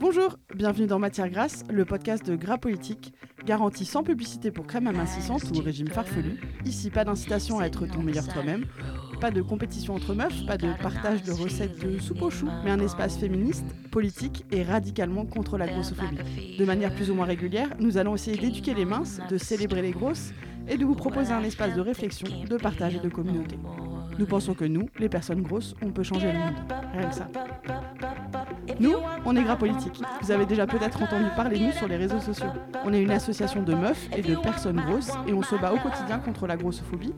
Bonjour, bienvenue dans Matière Grasse, le podcast de Gras Politique, garantie sans publicité pour crème amincissante ou régime farfelu. Ici, pas d'incitation à être ton meilleur toi-même, pas de compétition entre meufs, pas de partage de recettes de soupe au chou, mais un espace féministe, politique et radicalement contre la grossophobie. De manière plus ou moins régulière, nous allons essayer d'éduquer les minces, de célébrer les grosses et de vous proposer un espace de réflexion, de partage et de communauté. Nous pensons que nous, les personnes grosses, on peut changer le monde. Rien que ça. Nous, on est Gras Politique. Vous avez déjà peut-être entendu parler de nous sur les réseaux sociaux. On est une association de meufs et de personnes grosses et on se bat au quotidien contre la grossophobie.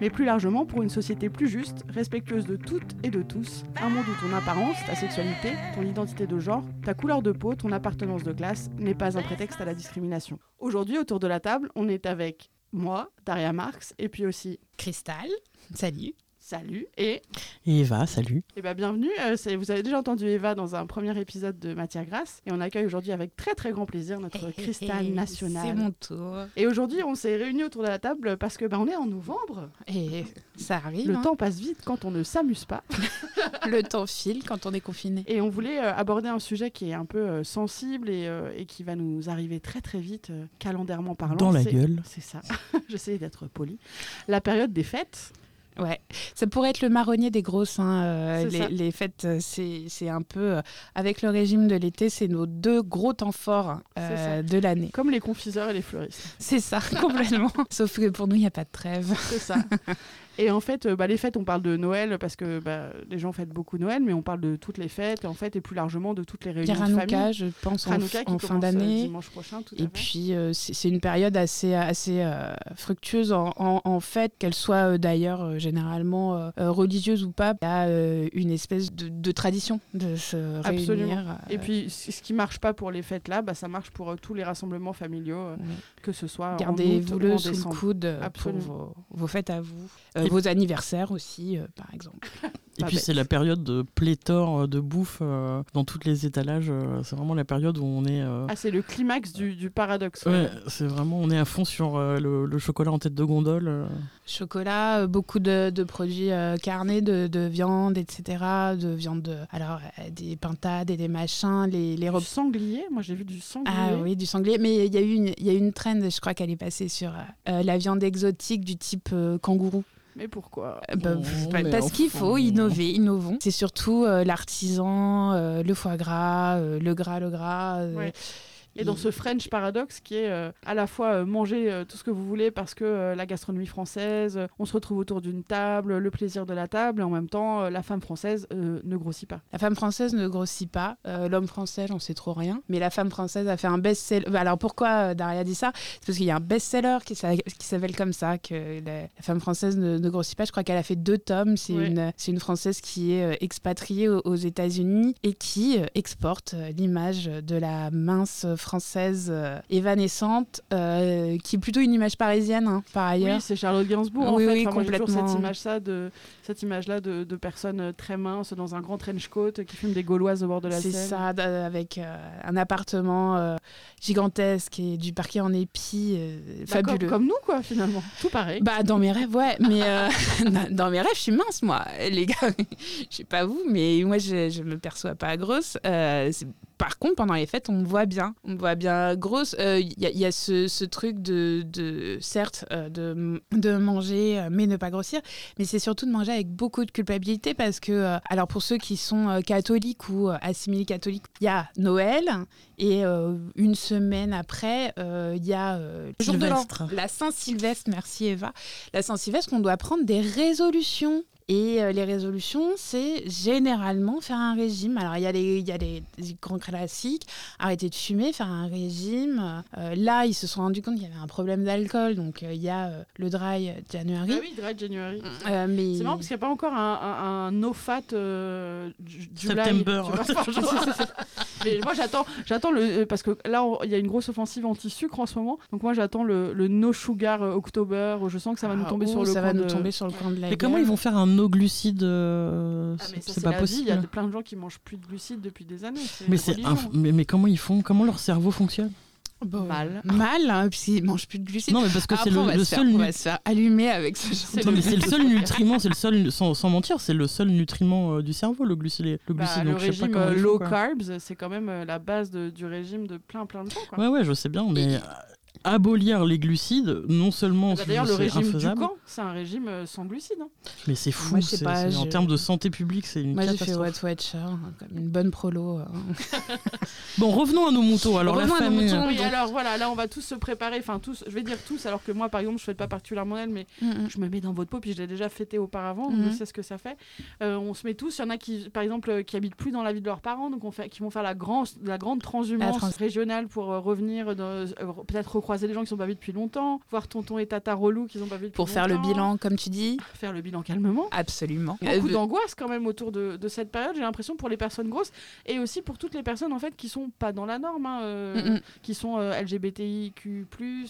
Mais plus largement pour une société plus juste, respectueuse de toutes et de tous, un monde où ton apparence, ta sexualité, ton identité de genre, ta couleur de peau, ton appartenance de classe n'est pas un prétexte à la discrimination. Aujourd'hui, autour de la table, on est avec moi, Daria Marx, et puis aussi Cristal, salut. Salut et Et Eva, salut. Eh ben, bienvenue. Euh, c'est- vous avez déjà entendu Eva dans un premier épisode de Matière Grasse. Et on accueille aujourd'hui avec très très grand plaisir notre cristal national. C'est mon tour. Et aujourd'hui, on s'est réunis autour de la table parce que ben, on est en novembre. Et ça arrive. Le hein. temps passe vite quand on ne s'amuse pas. Le temps file quand on est confiné. Et on voulait euh, aborder un sujet qui est un peu euh, sensible et, euh, et qui va nous arriver très très vite, euh, calendairement parlant. Dans la C'est- gueule. C'est ça. J'essaie d'être poli. La période des fêtes. Ouais, ça pourrait être le marronnier des grosses. hein, euh, les, les fêtes, euh, c'est c'est un peu euh, avec le régime de l'été, c'est nos deux gros temps forts euh, de l'année. Comme les confiseurs et les fleuristes. C'est ça, complètement. Sauf que pour nous, il n'y a pas de trêve. C'est ça. Et en fait, euh, bah, les fêtes, on parle de Noël parce que bah, les gens fêtent beaucoup Noël, mais on parle de toutes les fêtes, en fait, et plus largement de toutes les Il y a réunions de famille. Hanouka, je pense, en, Hanouka qui en fin euh, d'année. dimanche prochain, tout Et puis, euh, c'est une période assez, assez euh, fructueuse en, en, en fait, qu'elle soit euh, d'ailleurs généralement religieuse ou pas. Il y a une espèce de, de tradition de se Absolument. réunir. Et puis, ce qui marche pas pour les fêtes là, bah, ça marche pour tous les rassemblements familiaux, que ce soit Gardez-vous ou le sous le coude pour Absolument. vos, vos fêtes à vous. Euh, Et- vos anniversaires aussi, euh, par exemple. Et Pas puis c'est la période de pléthore euh, de bouffe euh, dans toutes les étalages. C'est vraiment la période où on est. euh, Ah, c'est le climax du, du paradoxe. ouais, c'est vraiment on est à fond sur euh, le, le chocolat en tête de gondole. Chocolat, beaucoup de, de produits euh, carnés, de, de viande, etc. De viande, de- alors euh, des pintades et des machins, les, les Du repas. sanglier, moi j'ai vu du sanglier. Ah oui, du sanglier. Mais il y a eu une, il y a eu une trend, je crois qu'elle est passée sur euh, la viande exotique du type euh, kangourou. Mais pourquoi? Euh, bah, Oh, pa- mais parce qu'il faut innover, innovons. C'est surtout euh, l'artisan, euh, le foie gras, euh, le gras, le gras. euh, Ouais. Et dans ce French paradoxe qui est euh, à la fois euh, manger euh, tout ce que vous voulez parce que euh, la gastronomie française, on se retrouve autour d'une table, le plaisir de la table, et en même temps, la femme française ne grossit pas. La femme française ne grossit pas. L'homme français, j'en sais trop rien. Mais la femme française a fait un best-seller. Bah, Alors pourquoi Daria dit ça? C'est parce qu'il y a un best-seller qui s'a- qui s'appelle comme ça, que la, la femme française ne, ne grossit pas. Je crois qu'elle a fait deux tomes. C'est une, française qui est expatriée aux, aux États-Unis et qui exporte l'image de la mince française euh, évanescente, euh, qui est plutôt une image parisienne hein, par ailleurs. Oui, c'est Charlotte Gainsbourg en Oui, fait. oui, Enfin, moi, complètement. cette image ça de cette image là de, de personnes euh, très minces dans un grand trench coat euh, qui fument des gauloises au bord de la C'est Seine. ça, d- avec euh, un appartement euh, gigantesque et du parquet en épi euh, D'accord, fabuleux. Comme nous quoi finalement, tout pareil. Bah dans mes rêves, ouais, mais euh, dans mes rêves, je suis mince moi, les gars. Je sais pas vous, mais moi je, je me perçois pas grosse. Euh, c'est- par contre, pendant les fêtes, on me voit bien, on me voit bien grosse. Euh, Il y, a- il y a ce, ce truc de, de certes, euh, de, de manger euh, mais ne pas grossir, mais c'est surtout de manger avec beaucoup de culpabilité parce que, euh, alors pour ceux qui sont euh, catholiques ou euh, assimilés catholiques, il y a Noël et euh, une semaine après, euh, il y a euh, le jour de la Saint-Sylvestre, merci Eva. La Saint-Sylvestre, on doit prendre des résolutions. Et euh, les résolutions, c'est généralement faire un régime. Alors, il y a les, il y a les, les grands classiques, arrêter de fumer, faire un régime. Euh, là, ils se sont rendus compte qu'il y avait un problème d'alcool. Donc, euh, il y a euh, le dry January. Ah oui, Dry January. Euh, mais... C'est marrant parce qu'il n'y a pas encore un, un, un no fat euh, ju- July, September. Mais moi j'attends, j'attends le parce que là il y a une grosse offensive anti-sucre en ce moment. Donc moi j'attends le, le no sugar euh, October je sens que ça va nous Ah, tomber oh, sur le ça va nous de- tomber sur le coin de la Mais comment ils vont faire un no glucide euh, Ah, C'est pas vie. Il y a possible. plein de gens qui mangent plus de glucides depuis des années. Mais, inf- mais, mais comment ils font Comment leur cerveau fonctionne Bon, Mal. Mal, hein, puis il mange plus de glucides. Non, mais parce que c'est le, va le se faire- seul on va se faire allumer avec ce genre C'est de le seul nutriment, c'est le seul, sans, sans mentir, c'est le seul nutriment euh, du cerveau, le glucide. Le, Bah, glucide le donc je sais pas régime euh, font, low carbs, c'est quand même euh, la base de- du régime de plein plein de gens. Quoi. Ouais, ouais, je sais bien, mais abolir les glucides, non seulement Bah, D'ailleurs, le régime du infaisable, camp, c'est un régime euh, sans glucides. hein. mais c'est fou. Moi, je sais pas, En termes de santé publique, c'est une Moi, j'ai fait catastrophe. What Watcher, hein, comme une bonne prolo. hein. Bon, revenons à nos moutons. Alors, Revenons à nos moutons. Oui, donc- alors voilà, là on va tous se préparer, enfin tous, je vais dire tous, alors que moi par exemple je fais pas particulièrement elle, mais je me mets dans votre peau, puis je l'ai déjà fêté auparavant, donc Mhm. je sais ce que ça fait. Euh, on se met tous, il y en a qui, par exemple, euh, qui habitent plus dans la vie de leurs parents, donc on fait, qui vont faire la, grand, la grande transhumance La trans- régionale pour euh, revenir, euh, peut-être recroiser les gens qui sont pas vus depuis longtemps, voir tonton et tata relou qu'ils ont pas vus depuis Pour faire le longtemps, bilan, comme tu dis. Faire le bilan calmement. Absolument. Beaucoup Euh, d'angoisse quand même autour de, de cette période, j'ai l'impression pour les personnes grosses et aussi pour toutes les personnes en fait qui sont pas dans la norme, hein, euh, mm, mm. qui sont euh, LGBTIQ+,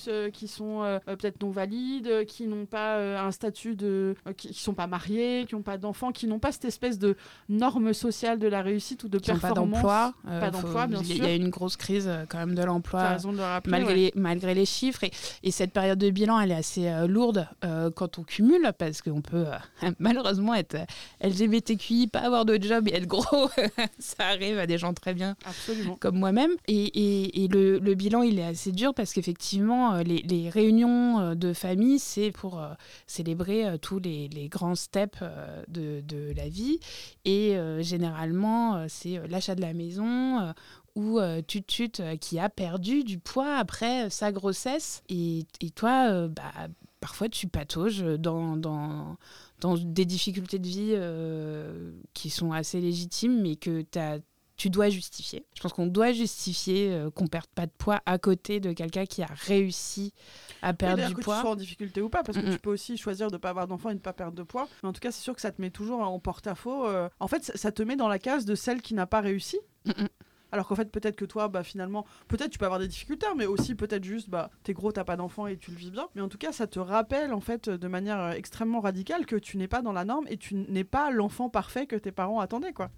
euh, qui sont peut-être non valides, qui n'ont pas un statut de... qui, qui sont pas mariés, qui n'ont pas d'enfants, qui n'ont pas cette espèce de norme sociale de la réussite ou de qui n'ont pas performance. d'emploi. Pas d'emploi, bien il y a- sûr. Il y a une grosse crise quand même de l'emploi. Malgré, ouais. les, malgré les chiffres. Et, et cette période de bilan, elle est assez euh, lourde euh, quand on cumule, parce qu'on peut euh, malheureusement être LGBTQI, pas avoir de job et être gros. ça arrive à des gens très bien Absolument. comme moi-même. Et, et- et le, le bilan, il est assez dur parce qu'effectivement, les, les réunions de famille, c'est pour célébrer tous les, les grands steps de, de la vie. Et généralement, c'est l'achat de la maison. Ou euh, Tutut euh, qui a perdu du poids après euh, sa grossesse. Et, et toi, bah, parfois, tu patauges dans, dans, dans des difficultés de vie euh, qui sont assez légitimes, mais que t'as- tu dois justifier. Je pense qu'on doit justifier euh, qu'on perde pas de poids à côté de quelqu'un qui a réussi à perdre du que tu poids. sois en difficulté ou pas, parce que Mm, mm. tu peux aussi choisir de ne pas avoir d'enfant et de ne pas perdre de poids. Mais en tout cas, c'est sûr que ça te met toujours en porte-à-faux. euh, En fait, ça- te met dans la case de celle qui n'a pas réussi. Mm, mm. Alors qu'en fait, peut-être que toi, bah, finalement, peut-être tu peux avoir des difficultés, mais aussi peut-être juste, bah, t'es gros, t'as pas d'enfant et tu le vis bien. Mais en tout cas, ça te rappelle, en fait, de manière euh, extrêmement radicale que tu n'es pas dans la norme et tu n'es pas l'enfant parfait que tes parents attendaient, quoi.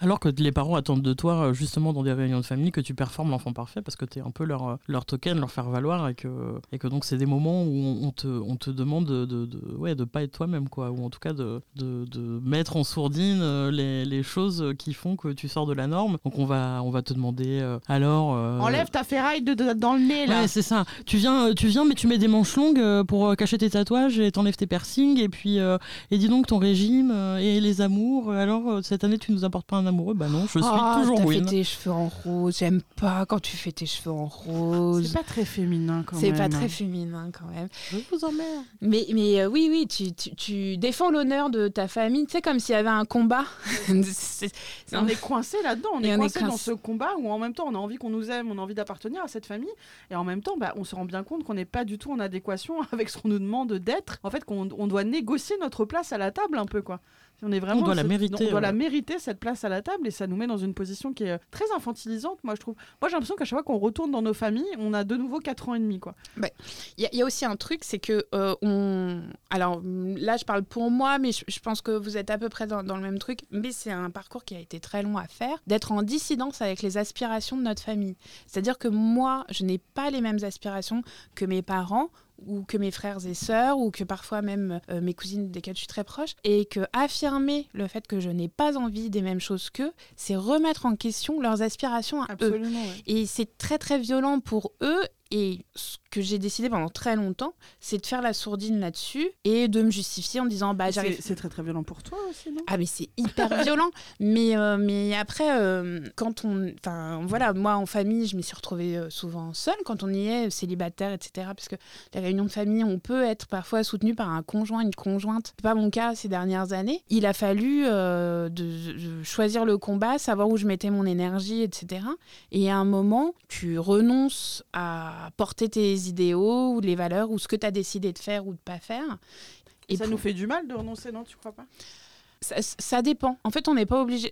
Alors que les parents attendent de toi, euh, justement, dans des réunions de famille, que tu performes l'enfant parfait parce que tu es un peu leur, euh, leur token, leur faire valoir et que, et que donc c'est des moments où on, te, on te demande de, de, de- ouais, de pas être toi-même, quoi. Ou en tout cas de, de, de mettre en sourdine euh, les, les choses qui font que tu sors de la norme. Donc on va, on va te demander euh, alors. euh, Enlève ta ferraille de, de- dans le nez, là. Ouais, c'est ça. Tu viens, tu viens, mais tu mets des manches longues pour cacher tes tatouages et t'enlèves tes piercings. Et puis, euh, et dis donc ton régime et les amours. Alors, cette année, tu nous apportes pas un amoureux Bah non, je suis Ah, toujours t'as fait win. tes cheveux en rose. J'aime pas quand tu fais tes cheveux en rose. c'est pas très féminin, quand C'est même. pas très féminin quand même. Je vous emmerde. Mais, mais euh, oui, oui, tu, tu, tu défends l'honneur de ta famille. Tu sais, comme s'il y avait un combat. C'est- c'est- on est coincé là-dedans, on Et est on est coincé dans ce combat où en même temps on a envie qu'on nous aime, on a envie d'appartenir à cette famille, et en même temps bah, on se rend bien compte qu'on n'est pas du tout en adéquation avec ce qu'on nous demande d'être. En fait, qu'on on doit négocier notre place à la table un peu quoi. On est vraiment On doit la mériter, On doit la ouais. mériter cette place à la table et ça nous met dans une position qui est euh, très infantilisante, moi je trouve. Moi j'ai l'impression qu'à chaque fois qu'on retourne dans nos familles, on a de nouveau 4 ans et demi quoi. Il y, a- il y a aussi un truc, c'est que euh, on. Alors mm, là, je parle pour moi, mais je, je pense que vous êtes à peu près dans, dans le même truc. Mais c'est un parcours qui a été très long à faire, d'être en dissidence avec les aspirations de notre famille. C'est-à-dire que moi, je n'ai pas les mêmes aspirations que mes parents ou que mes frères et sœurs ou que parfois même euh, mes cousines desquelles je suis très proche et que affirmer le fait que je n'ai pas envie des mêmes choses qu'eux c'est remettre en question leurs aspirations à eux Absolument. ouais. et c'est très très violent pour eux. Et ce que j'ai décidé pendant très longtemps, c'est de faire la sourdine là-dessus et de me justifier en disant bah j'arrive. c'est très très violent pour toi aussi, non? Ah mais c'est hyper violent. Mais euh, mais après euh, quand on, enfin voilà, moi en famille, je me suis retrouvée euh, souvent seule quand on y est célibataire, etc. Parce que les réunions de famille, on peut être parfois soutenu par un conjoint, une conjointe. C'est pas mon cas ces dernières années. Il a fallu euh, de, de choisir le combat, savoir où je mettais mon énergie, etc. Et à un moment, tu renonces à porter tes idéaux ou les valeurs ou ce que tu as décidé de faire ou de pas faire. Et ça pour- nous fait du mal de renoncer, non Tu crois pas? Ça, ça dépend. En fait, on n'est pas obligé.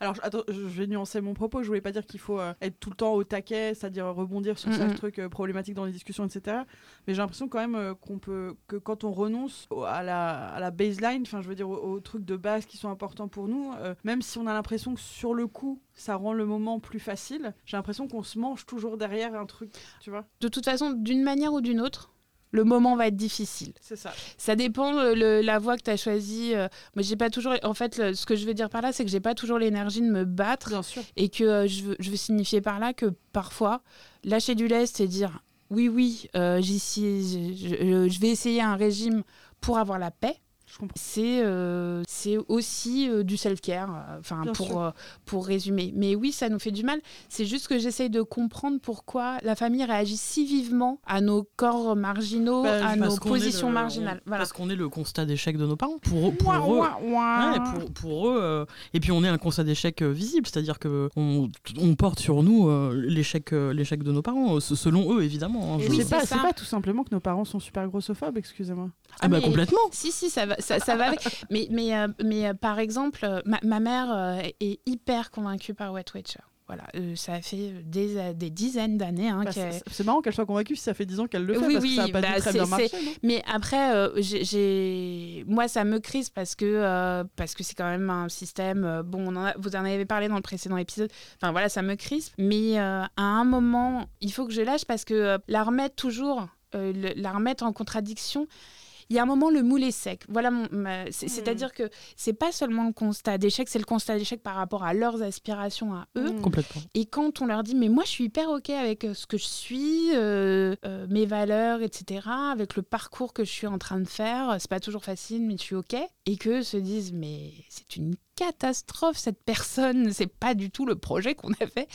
Alors, je- attends, je vais nuancer mon propos. Je voulais pas dire qu'il faut euh, être tout le temps au taquet, c'est-à-dire rebondir sur Mhm. chaque truc euh, problématique dans les discussions, etc. Mais j'ai l'impression quand même euh, qu'on peut, que quand on renonce à la, à la baseline, enfin, je veux dire aux, aux trucs de base qui sont importants pour nous, euh, même si on a l'impression que sur le coup, ça rend le moment plus facile, j'ai l'impression qu'on se mange toujours derrière un truc, tu vois. De toute façon, d'une manière ou d'une autre, le moment va être difficile. C'est ça. Ça dépend euh, le- la voie que tu as choisie. euh, moi, j'ai pas toujours. En fait, le- ce que je veux dire par là, c'est que j'ai pas toujours l'énergie de me battre Bien sûr. et que euh, je, veux, je veux signifier par là que parfois, lâcher du lest et dire oui, oui, euh, j'y suis- je, je- je vais essayer un régime pour avoir la paix. Je comprends. C'est euh, c'est aussi euh, du self-care, euh, enfin pour, euh, pour résumer. Mais oui, ça nous fait du mal. C'est juste que j'essaye de comprendre pourquoi la famille réagit si vivement à nos corps marginaux, Bah, à nos positions le- marginales. on- Voilà. Parce qu'on est le constat d'échec de nos parents. Pour, pour Ouah, eux, ouah, ouah. Ouais, pour, pour eux, euh, et puis on est un constat d'échec euh, visible, c'est-à-dire que on, on porte sur nous euh, l'échec, euh, l'échec de nos parents, selon eux évidemment. hein, Et je- Oui, c'est c'est pas, ça. c'est pas tout simplement que nos parents sont super grossophobes, excusez-moi. Ah bah mais- complètement. Si, si, ça va, ça, ça va avec. Mais, mais, euh, mais euh, par exemple, euh, ma, ma mère euh, est hyper convaincue par Wet Watcher. Voilà, ça fait des, des dizaines d'années hein, Bah, c'est c'est marrant qu'elle soit convaincue si ça fait 10 ans qu'elle le fait, Oui, parce oui, que ça a pas bah, dû très bien non? Mais après, j'ai- j'ai, moi, ça me crise parce que parce que c'est quand même un système. bon, on en a- vous en avez parlé dans le précédent épisode. Enfin voilà, ça me crispe. Mais à un moment, il faut que je lâche parce que la remettre toujours, la remettre en contradiction. Il y a un moment, le moule est sec. Voilà, Hmm. c'est-à-dire que c'est pas seulement le constat d'échec, c'est le constat d'échec par rapport à leurs aspirations à eux. Mm. Complètement. Et quand on leur dit, mais moi je suis hyper OK avec euh, ce que je suis, euh, euh, mes valeurs, etc., avec le parcours que je suis en train de faire, c'est pas toujours facile, mais je suis OK. Et qu'eux se disent, mais c'est une catastrophe cette personne, c'est pas du tout le projet qu'on a fait.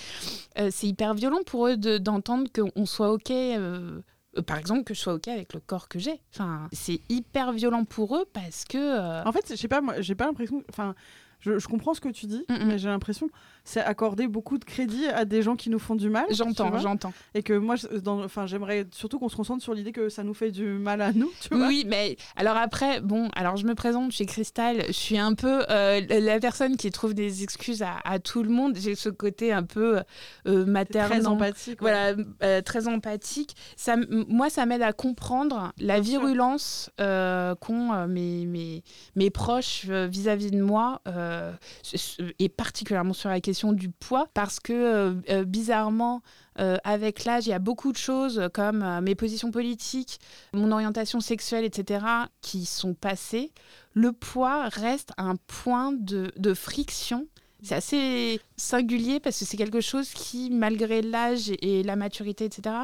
Euh, c'est hyper violent pour eux de- d'entendre qu'on soit OK. euh, par exemple, que je sois OK avec le corps que j'ai. Enfin, c'est hyper violent pour eux parce que. euh, En fait, je sais pas, moi, j'ai pas l'impression. Enfin, je, je comprends ce que tu dis, Mm, mm. mais j'ai l'impression c'est accorder beaucoup de crédit à des gens qui nous font du mal. J'entends, j'entends. Et que moi, enfin, j'aimerais surtout qu'on se concentre sur l'idée que ça nous fait du mal à nous, tu vois. Oui, mais alors après, bon, alors je me présente, je suis Cristal, je suis un peu euh, la personne qui trouve des excuses à, à tout le monde. J'ai ce côté un peu euh, maternel. Très empathique. Voilà, euh, très empathique. Ça, moi, ça m'aide à comprendre la Bien virulence euh, qu'ont euh, mes, mes, mes proches euh, vis-à-vis de moi, euh, et particulièrement sur la question du poids, parce que euh, euh, bizarrement, euh, avec l'âge, il y a beaucoup de choses comme mes positions politiques, mon orientation sexuelle, etc., qui sont passées. Le poids reste un point de, de friction. C'est assez singulier parce que c'est quelque chose qui, malgré l'âge et la maturité, etc.,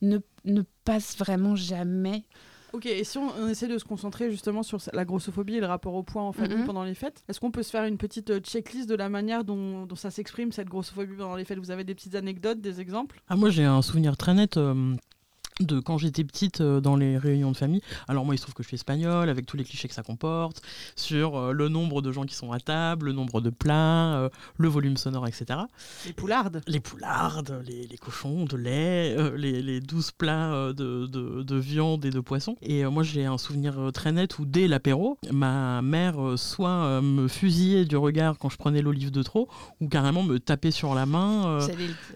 ne, ne passe vraiment jamais. Ok, et si on, on essaie de se concentrer justement sur la grossophobie et le rapport au poids en famille Mhm. pendant les fêtes, est-ce qu'on peut se faire une petite euh, checklist de la manière dont, dont ça s'exprime, cette grossophobie pendant les fêtes? Vous avez des petites anecdotes, des exemples? Ah, moi, j'ai un souvenir très net euh, de quand j'étais petite euh, dans les réunions de famille. Alors, moi, il se trouve que je suis espagnole, avec tous les clichés que ça comporte, sur euh, le nombre de gens qui sont à table, le nombre de plats, euh, le volume sonore, etc. Les poulardes Les poulardes, les, les cochons de lait, les, les 12 plats de, de- de viande et de poisson. Et moi, j'ai un souvenir très net où, dès l'apéro, ma mère soit me fusillait du regard quand je prenais l'olive de trop, ou carrément me tapait sur la main.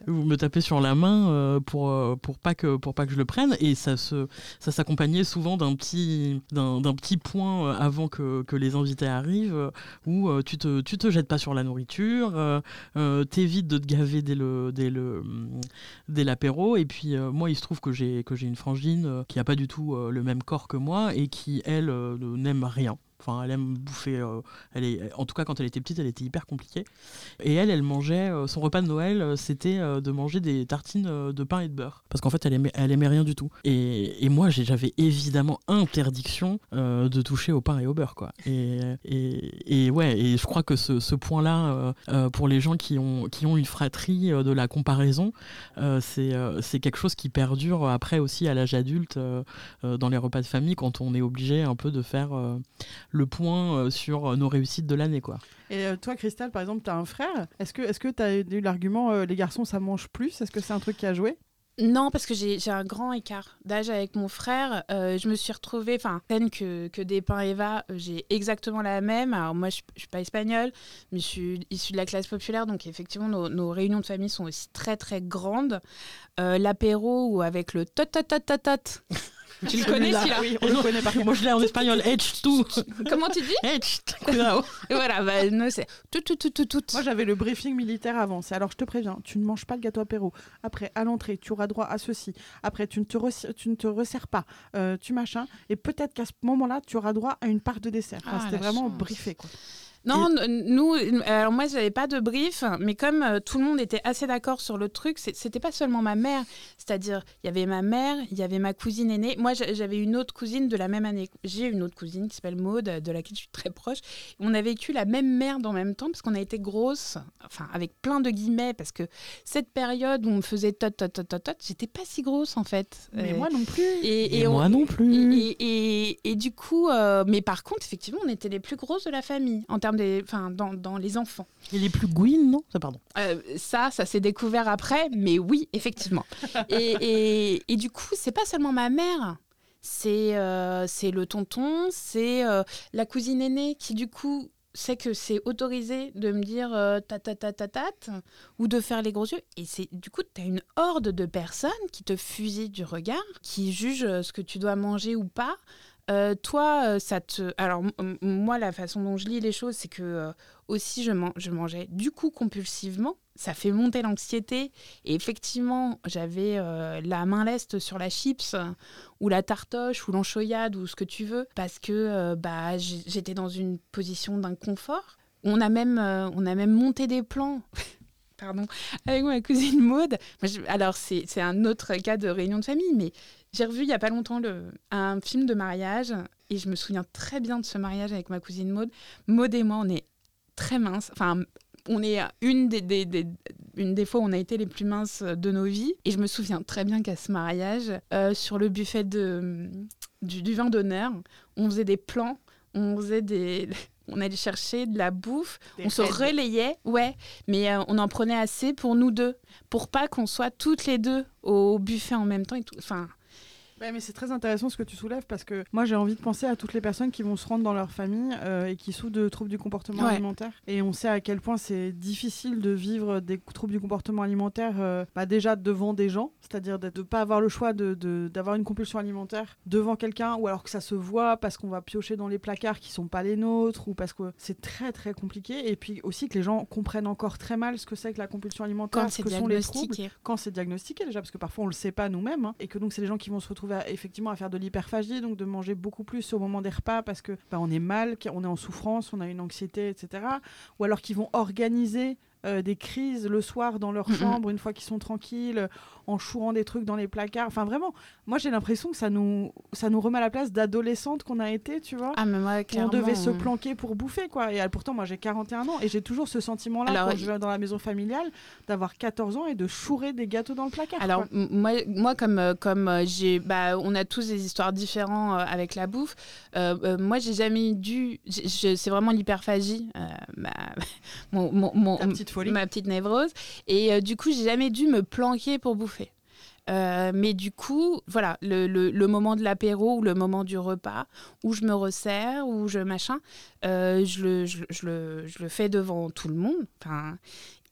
ou me taper sur la main pour, pour, pas que, pour pas que je le prenne. Et ça se ça s'accompagnait souvent d'un petit, d'un, petit point euh, avant que, que les invités arrivent euh, où euh, tu, te, tu te jettes pas sur la nourriture, euh, t'évites de te gaver dès, le, dès, le, hum, dès l'apéro. Et puis moi, il se trouve que j'ai, que j'ai une frangine qui a pas du tout le même corps que moi et qui, elle, n'aime rien. Enfin, elle aime bouffer. euh, elle est, en tout cas, quand elle était petite, elle était hyper compliquée. Et elle, elle mangeait. euh, son repas de Noël, euh, c'était de manger des tartines de pain et de beurre. Parce qu'en fait, elle aimait, elle aimait rien du tout. Et, et moi, j'avais évidemment interdiction de toucher au pain et au beurre, quoi. Et, et, et ouais, et je crois que ce, point-là, pour les gens qui ont, qui ont une fratrie de la comparaison, c'est quelque chose qui perdure après aussi à l'âge adulte dans les repas de famille quand on est obligé un peu de faire le point euh, sur euh, nos réussites de l'année, quoi. Et euh, toi, Christelle, par exemple, tu as un frère. Est-ce que est-ce que tu as eu l'argument euh, les garçons, ça mange plus? Est-ce que c'est un truc qui a joué? Non, parce que j'ai j'ai un grand écart d'âge avec mon frère. Euh, je me suis retrouvée, enfin, peine que, que Despins Eva, j'ai exactement la même. Alors moi, je ne suis pas espagnole, mais je suis issue de la classe populaire, donc effectivement, nos, nos réunions de famille sont aussi très très grandes. Euh, L'apéro ou avec le tot tot tot tot tot. Tu le connais celui-là Oui, on le connaît par. Moi, je l'ai en espagnol. Edge tout. Comment tu dis? Edge. Voilà, bah, nous, c'est tout tout tout tout tout. Moi, j'avais le briefing militaire avant. C'est alors, je te préviens, tu ne manges pas le gâteau apéro. Après, à l'entrée, tu auras droit à ceci. Après, tu ne te, ressi- tu ne te resserres pas. Euh, tu machin. Et peut-être qu'à ce moment-là, tu auras droit à une part de dessert. Enfin, Ah, C'était vraiment chance. briefé. Quoi. Non, nous, alors moi, j'avais pas de brief, mais comme euh, tout le monde était assez d'accord sur le truc, c'était pas seulement ma mère, c'est-à-dire il y avait ma mère, il y avait ma cousine aînée. Moi, j'a- j'avais une autre cousine de la même année. J'ai une autre cousine qui s'appelle Maude, de laquelle je suis très proche. On a vécu la même merde en même temps parce qu'on a été grosses, enfin avec plein de guillemets, parce que cette période où on me faisait tot tot tot tot tot, j'étais pas si grosse en fait. Mais Euh, moi non plus. et, Et on- moi non plus. et, et- et- et du coup, euh, mais par contre, effectivement, on était les plus grosses de la famille en termes des, enfin, dans, dans les enfants. Et les plus gouines, non? Ça, pardon. Euh, ça, ça s'est découvert après, mais oui, effectivement. et, et- et du coup, c'est pas seulement ma mère. C'est euh, c'est le tonton, c'est euh, la cousine aînée qui du coup sait que c'est autorisé de me dire euh, ta ta ta ta ta ou de faire les gros yeux et c'est du coup tu as une horde de personnes qui te fusillent du regard, qui jugent euh, ce que tu dois manger ou pas. Euh, toi, euh, ça te. Alors, moi, la façon dont je lis les choses, c'est que euh, aussi, je, man- je mangeais du coup compulsivement. Ça fait monter l'anxiété. Et effectivement, j'avais la main leste sur la chips ou la tartoche ou l'enchoyade ou ce que tu veux, parce que bah, j'étais dans une position d'inconfort. On a même, on a même monté des plans. Pardon, avec ma cousine Maude. Alors, c'est un autre cas de réunion de famille, mais j'ai revu il y a pas longtemps un film de mariage et je me souviens très bien de ce mariage avec ma cousine Maude. Maude et moi, on est très minces. Enfin, on est une des, des- des- une des fois où on a été les plus minces de nos vies. Et je me souviens très bien qu'à ce mariage, euh, sur le buffet de, du, du vin d'honneur, on faisait des plans, on faisait des... On allait chercher de la bouffe, Des on se relayait, ouais, mais euh, on en prenait assez pour nous deux, pour pas qu'on soit toutes les deux au buffet en même temps et tout. Enfin, Ouais, mais c'est très intéressant ce que tu soulèves parce que moi j'ai envie de penser à toutes les personnes qui vont se rendre dans leur famille euh, et qui souffrent de troubles du comportement Ouais. alimentaire. Et on sait à quel point c'est difficile de vivre des troubles du comportement alimentaire euh, bah, déjà devant des gens, c'est-à-dire de ne pas avoir le choix d'avoir de, d'avoir une compulsion alimentaire devant quelqu'un ou alors que ça se voit parce qu'on va piocher dans les placards qui sont pas les nôtres ou parce que c'est très très compliqué. Et puis aussi que les gens comprennent encore très mal ce que c'est que la compulsion alimentaire, quand ce que sont les troubles quand c'est diagnostiqué déjà, parce que parfois on le sait pas nous-mêmes, hein, et que donc c'est les gens qui vont se retrouver à- effectivement à faire de l'hyperphagie, donc de manger beaucoup plus au moment des repas parce que bah, on est mal, qu'on est en souffrance, on a une anxiété, etc. Ou alors qu'ils vont organiser euh, des crises le soir dans leur Mhm. chambre une fois qu'ils sont tranquilles, euh, en chourant des trucs dans les placards. Enfin vraiment, moi j'ai l'impression que ça nous, ça nous remet à la place d'adolescente qu'on a été, tu vois. Ah, mais moi, on devait se euh, planquer pour bouffer quoi et pourtant moi j'ai 41 ans et j'ai toujours ce sentiment là Alors, quand je vais dans la maison familiale d'avoir 14 ans et de chourer des gâteaux dans le placard Alors moi, moi comme euh, comme euh, j'ai bah on a tous des histoires différentes avec la bouffe. Moi j'ai jamais dû. C'est vraiment l'hyperphagie. mon, mon- mon- petite folie. ma petite névrose. Et euh, du coup j'ai jamais dû me planquer pour bouffer. Euh, mais du coup, voilà, le, le- le moment de l'apéro ou le moment du repas où je me resserre, où je machin, euh, je, le, je, le- je le, je le fais devant tout le monde.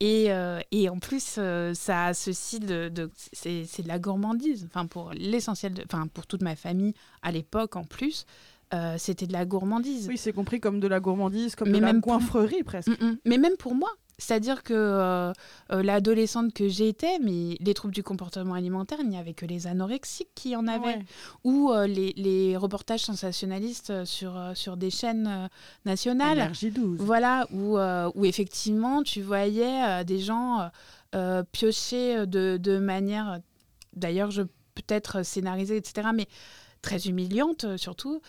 Et, euh, et en plus, ça a ceci de, de c'est, c'est de la gourmandise. Enfin, pour l'essentiel, enfin pour toute ma famille à l'époque en plus, euh, c'était de la gourmandise. Oui, c'est compris comme de la gourmandise, comme Mais de la même pour- presque. Mm, mm. Mais même pour moi. C'est-à-dire que euh, euh, l'adolescente que j'étais, mais les troubles du comportement alimentaire, il n'y avait que les anorexiques qui en avaient. Ouais. Ou euh, les, les reportages sensationnalistes sur, sur des chaînes nationales. Énergie 12. Voilà, où, où effectivement tu voyais des gens piocher de, de manière, d'ailleurs, je peut-être scénarisée, etc., mais très humiliante surtout.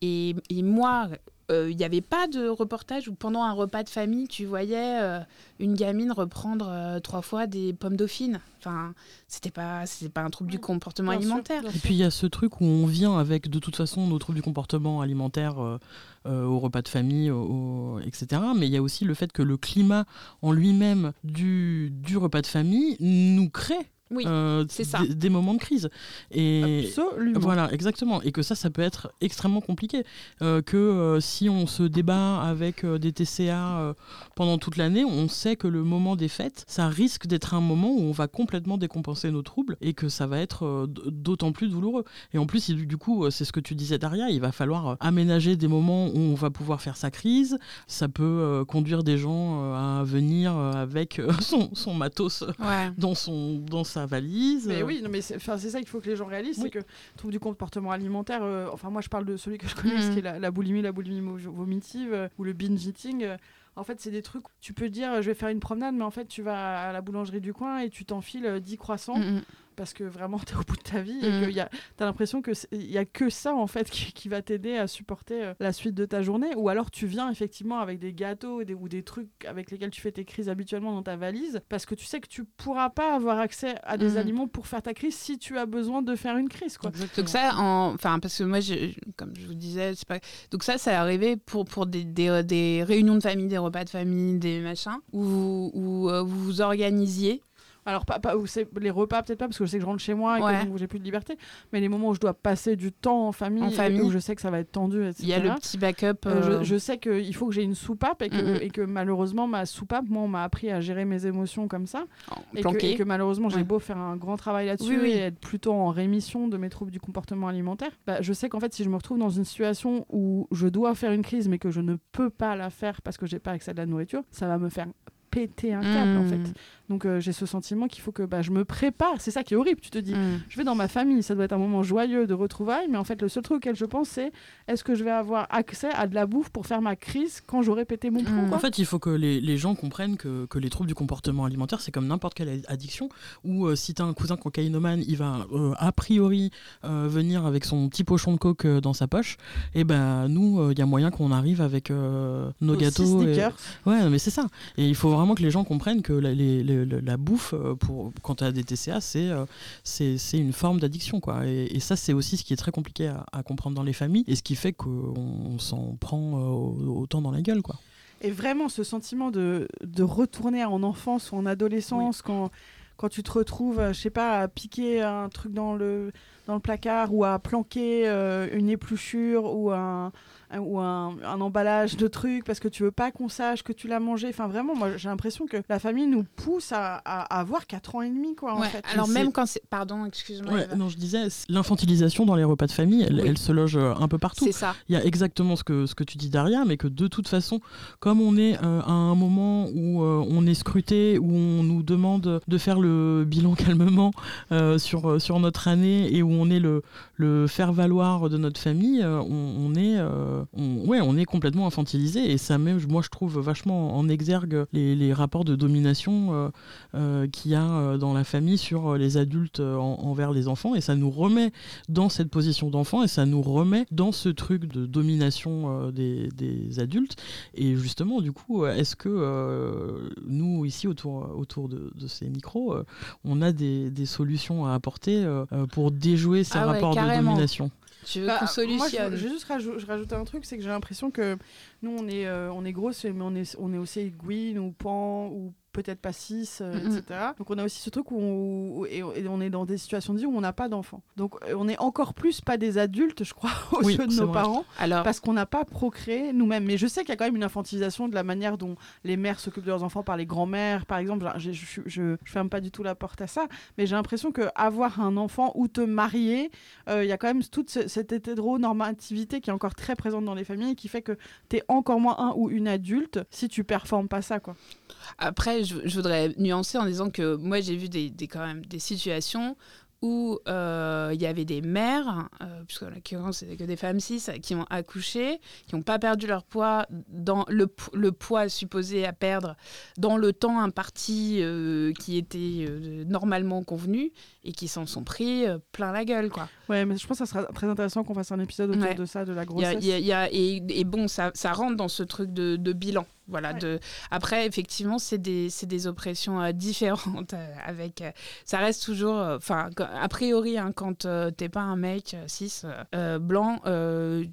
Et, et moi, il n'y avait pas de reportage où pendant un repas de famille, tu voyais euh, une gamine reprendre euh, trois fois des pommes dauphines. Enfin, c'était pas, c'était pas un trouble du comportement Bien sûr, alimentaire. Et puis il y a ce truc où on vient avec de toute façon nos troubles du comportement alimentaire euh, euh, au repas de famille, au- au- etc. Mais il y a aussi le fait que le climat en lui-même du, du repas de famille nous crée Oui, euh, ça. des, moments de crise. Et Absolument. voilà, exactement. Et que ça, ça peut être extrêmement compliqué. Euh, que euh, si on se débat avec des TCA pendant toute l'année, on sait que le moment des fêtes, ça risque d'être un moment où on va complètement décompenser nos troubles et que ça va être d'autant plus douloureux. Et en plus, du coup, c'est ce que tu disais, Daria, il va falloir aménager des moments où on va pouvoir faire sa crise. Ça peut conduire des gens à venir avec son, son matos Ouais. dans, son, dans sa valise. Mais oui, non, mais c'est enfin, c'est ça qu'il faut que les gens réalisent, Oui. c'est que trouve du comportement alimentaire. euh, enfin, moi, je parle de celui que je connais, ce qui est la, la boulimie, la boulimie vomitive euh, ou le binge eating. euh, en fait, c'est des trucs. Tu peux dire, euh, je vais faire une promenade, mais en fait, tu vas à la boulangerie du coin et tu t'enfiles euh, 10 croissants Mm, mm. Parce que vraiment, t'es au bout de ta vie et Mhm. que y a- t'as l'impression que il y a que ça en fait qui, qui va t'aider à supporter euh, la suite de ta journée. Ou alors, tu viens effectivement avec des gâteaux des- ou des trucs avec lesquels tu fais tes crises habituellement dans ta valise parce que tu sais que tu pourras pas avoir accès à des Mhm. aliments pour faire ta crise si tu as besoin de faire une crise. Quoi. Exactement. Donc ça, en... enfin parce que moi, je- comme je vous disais, c'est pas. Donc ça, ça arrivé pour pour des, des, des réunions de famille, des repas de famille, des machins où, où euh, vous vous organisiez. Alors, pas, pas, les repas, peut-être pas, parce que je sais que je rentre chez moi et Ouais. que j'ai plus de liberté, mais les moments où je dois passer du temps en famille, En et famille. où je sais que ça va être tendu, etc. Il y a le petit backup. Euh, euh, je, je sais qu'il faut que j'ai une soupape et que, et que malheureusement, ma soupape, moi, on m'a appris à gérer mes émotions comme ça. Et que, et que malheureusement, j'ai Ouais. beau faire un grand travail là-dessus Oui, oui. et être plutôt en rémission de mes troubles du comportement alimentaire, bah, je sais qu'en fait, si je me retrouve dans une situation où je dois faire une crise mais que je ne peux pas la faire parce que j'ai pas accès à de la nourriture, ça va me faire péter un câble en Mm. fait. Donc euh, j'ai ce sentiment qu'il faut que bah, je me prépare. C'est ça qui est horrible. Tu te dis, Mm. je vais dans ma famille, ça doit être un moment joyeux de retrouvailles, mais en fait le seul truc auquel je pense c'est est-ce que je vais avoir accès à de la bouffe pour faire ma crise quand j'aurai pété mon plomb Mm. quoi. En fait, il faut que les, les gens comprennent que, que les troubles du comportement alimentaire, c'est comme n'importe quelle addiction, où euh, si tu as un cousin cocaïnomane, il va euh, a priori euh, venir avec son petit pochon de coke euh, dans sa poche, et ben nous, il y a moyen qu'on arrive avec euh, nos Aussi gâteaux. et- sneakers. Ouais, mais c'est ça. Et il faut vraiment que les gens comprennent que la, les- les- le- la bouffe, euh, pour, quand tu as des TCA, c'est euh, c'est c'est une forme d'addiction. quoi. Et, et ça, c'est aussi ce qui est très compliqué à, à comprendre dans les familles, et ce qui fait qu'on on s'en prend euh, autant dans la gueule. quoi. Et vraiment, ce sentiment de, de retourner en enfance ou en adolescence, quand, quand tu te retrouves, je sais pas, à piquer un truc dans le, dans le placard ou à planquer euh, une épluchure ou un- ou un, un emballage de trucs parce que tu veux pas qu'on sache que tu l'as mangé. Enfin, vraiment, moi, j'ai l'impression que la famille nous pousse à, à- à avoir 4 ans et demi, quoi, en Ouais, fait. Alors même quand c'est. Pardon, excuse-moi. Ouais, non, je disais, l'infantilisation dans les repas de famille, elle, Oui. elle se loge euh, un peu partout. C'est ça. Il y a exactement ce que, ce que tu dis, Daria, mais que de toute façon, comme on est euh, à un moment où euh, on est scruté, où on nous demande de faire le bilan calmement euh, sur, sur notre année et où on est le, le faire-valoir de notre famille, euh, on, on est, euh, on, ouais, on est complètement infantilisé. Et ça met, moi, je trouve vachement en exergue les, les rapports de domination euh, euh, qu'il y a euh, dans la famille sur les adultes en- envers les enfants. Et ça nous remet dans cette position d'enfant et ça nous remet dans ce truc de domination des, des adultes. Et justement, du coup, est-ce que euh, nous, ici, autour, autour de, de ces micros, euh, on a des, des solutions à apporter euh, pour déjouer ces Ah ouais, rapports de domination? Tu veux Bah, qu'on moi, je, solutionne je vais juste rajou- je rajoute un truc, c'est que j'ai l'impression que nous, on est, euh, on est grosses, mais on est, on est aussi aiguille ou pan ou peut-être pas 6, Mhm. etc. Donc on a aussi ce truc où on, où- et, on est dans des situations de vie où on n'a pas d'enfants. Donc euh, on est encore plus pas des adultes, je crois, aux Oui, yeux de nos vrai. parents, Alors, parce qu'on n'a pas procréé nous-mêmes. Mais je sais qu'il y a quand même une infantilisation de la manière dont les mères s'occupent de leurs enfants par les grands-mères, par exemple. Je, je, je, je- je ferme pas du tout la porte à ça, mais j'ai l'impression que avoir un enfant ou te marier, euh, il y a quand même toute ce- cette hétéronormativité qui est encore très présente dans les familles et qui fait que tu es encore moins un ou une adulte si tu performes pas ça. Quoi. Après, je, je voudrais nuancer en disant que moi, j'ai vu des, des- quand même des situations où euh, il y avait des mères, euh, puisque en l'occurrence, c'était que des femmes cis, qui ont accouché, qui n'ont pas perdu leur poids dans le, le poids supposé à perdre dans le temps imparti euh, qui était euh, normalement convenu et qui s'en sont pris plein la gueule, quoi. Ouais, mais je pense que ça sera très intéressant qu'on fasse un épisode autour Ouais. de ça, de la Il y a- grossesse. il y a- il y a- et, et bon, ça, ça rentre dans ce truc de, de bilan. Voilà, Ouais. de... Après, effectivement, c'est des, des oppressions euh, différentes. euh, avec, euh, ça reste toujours. Enfin, a priori, hein, quand t'es pas un mec cis blanc,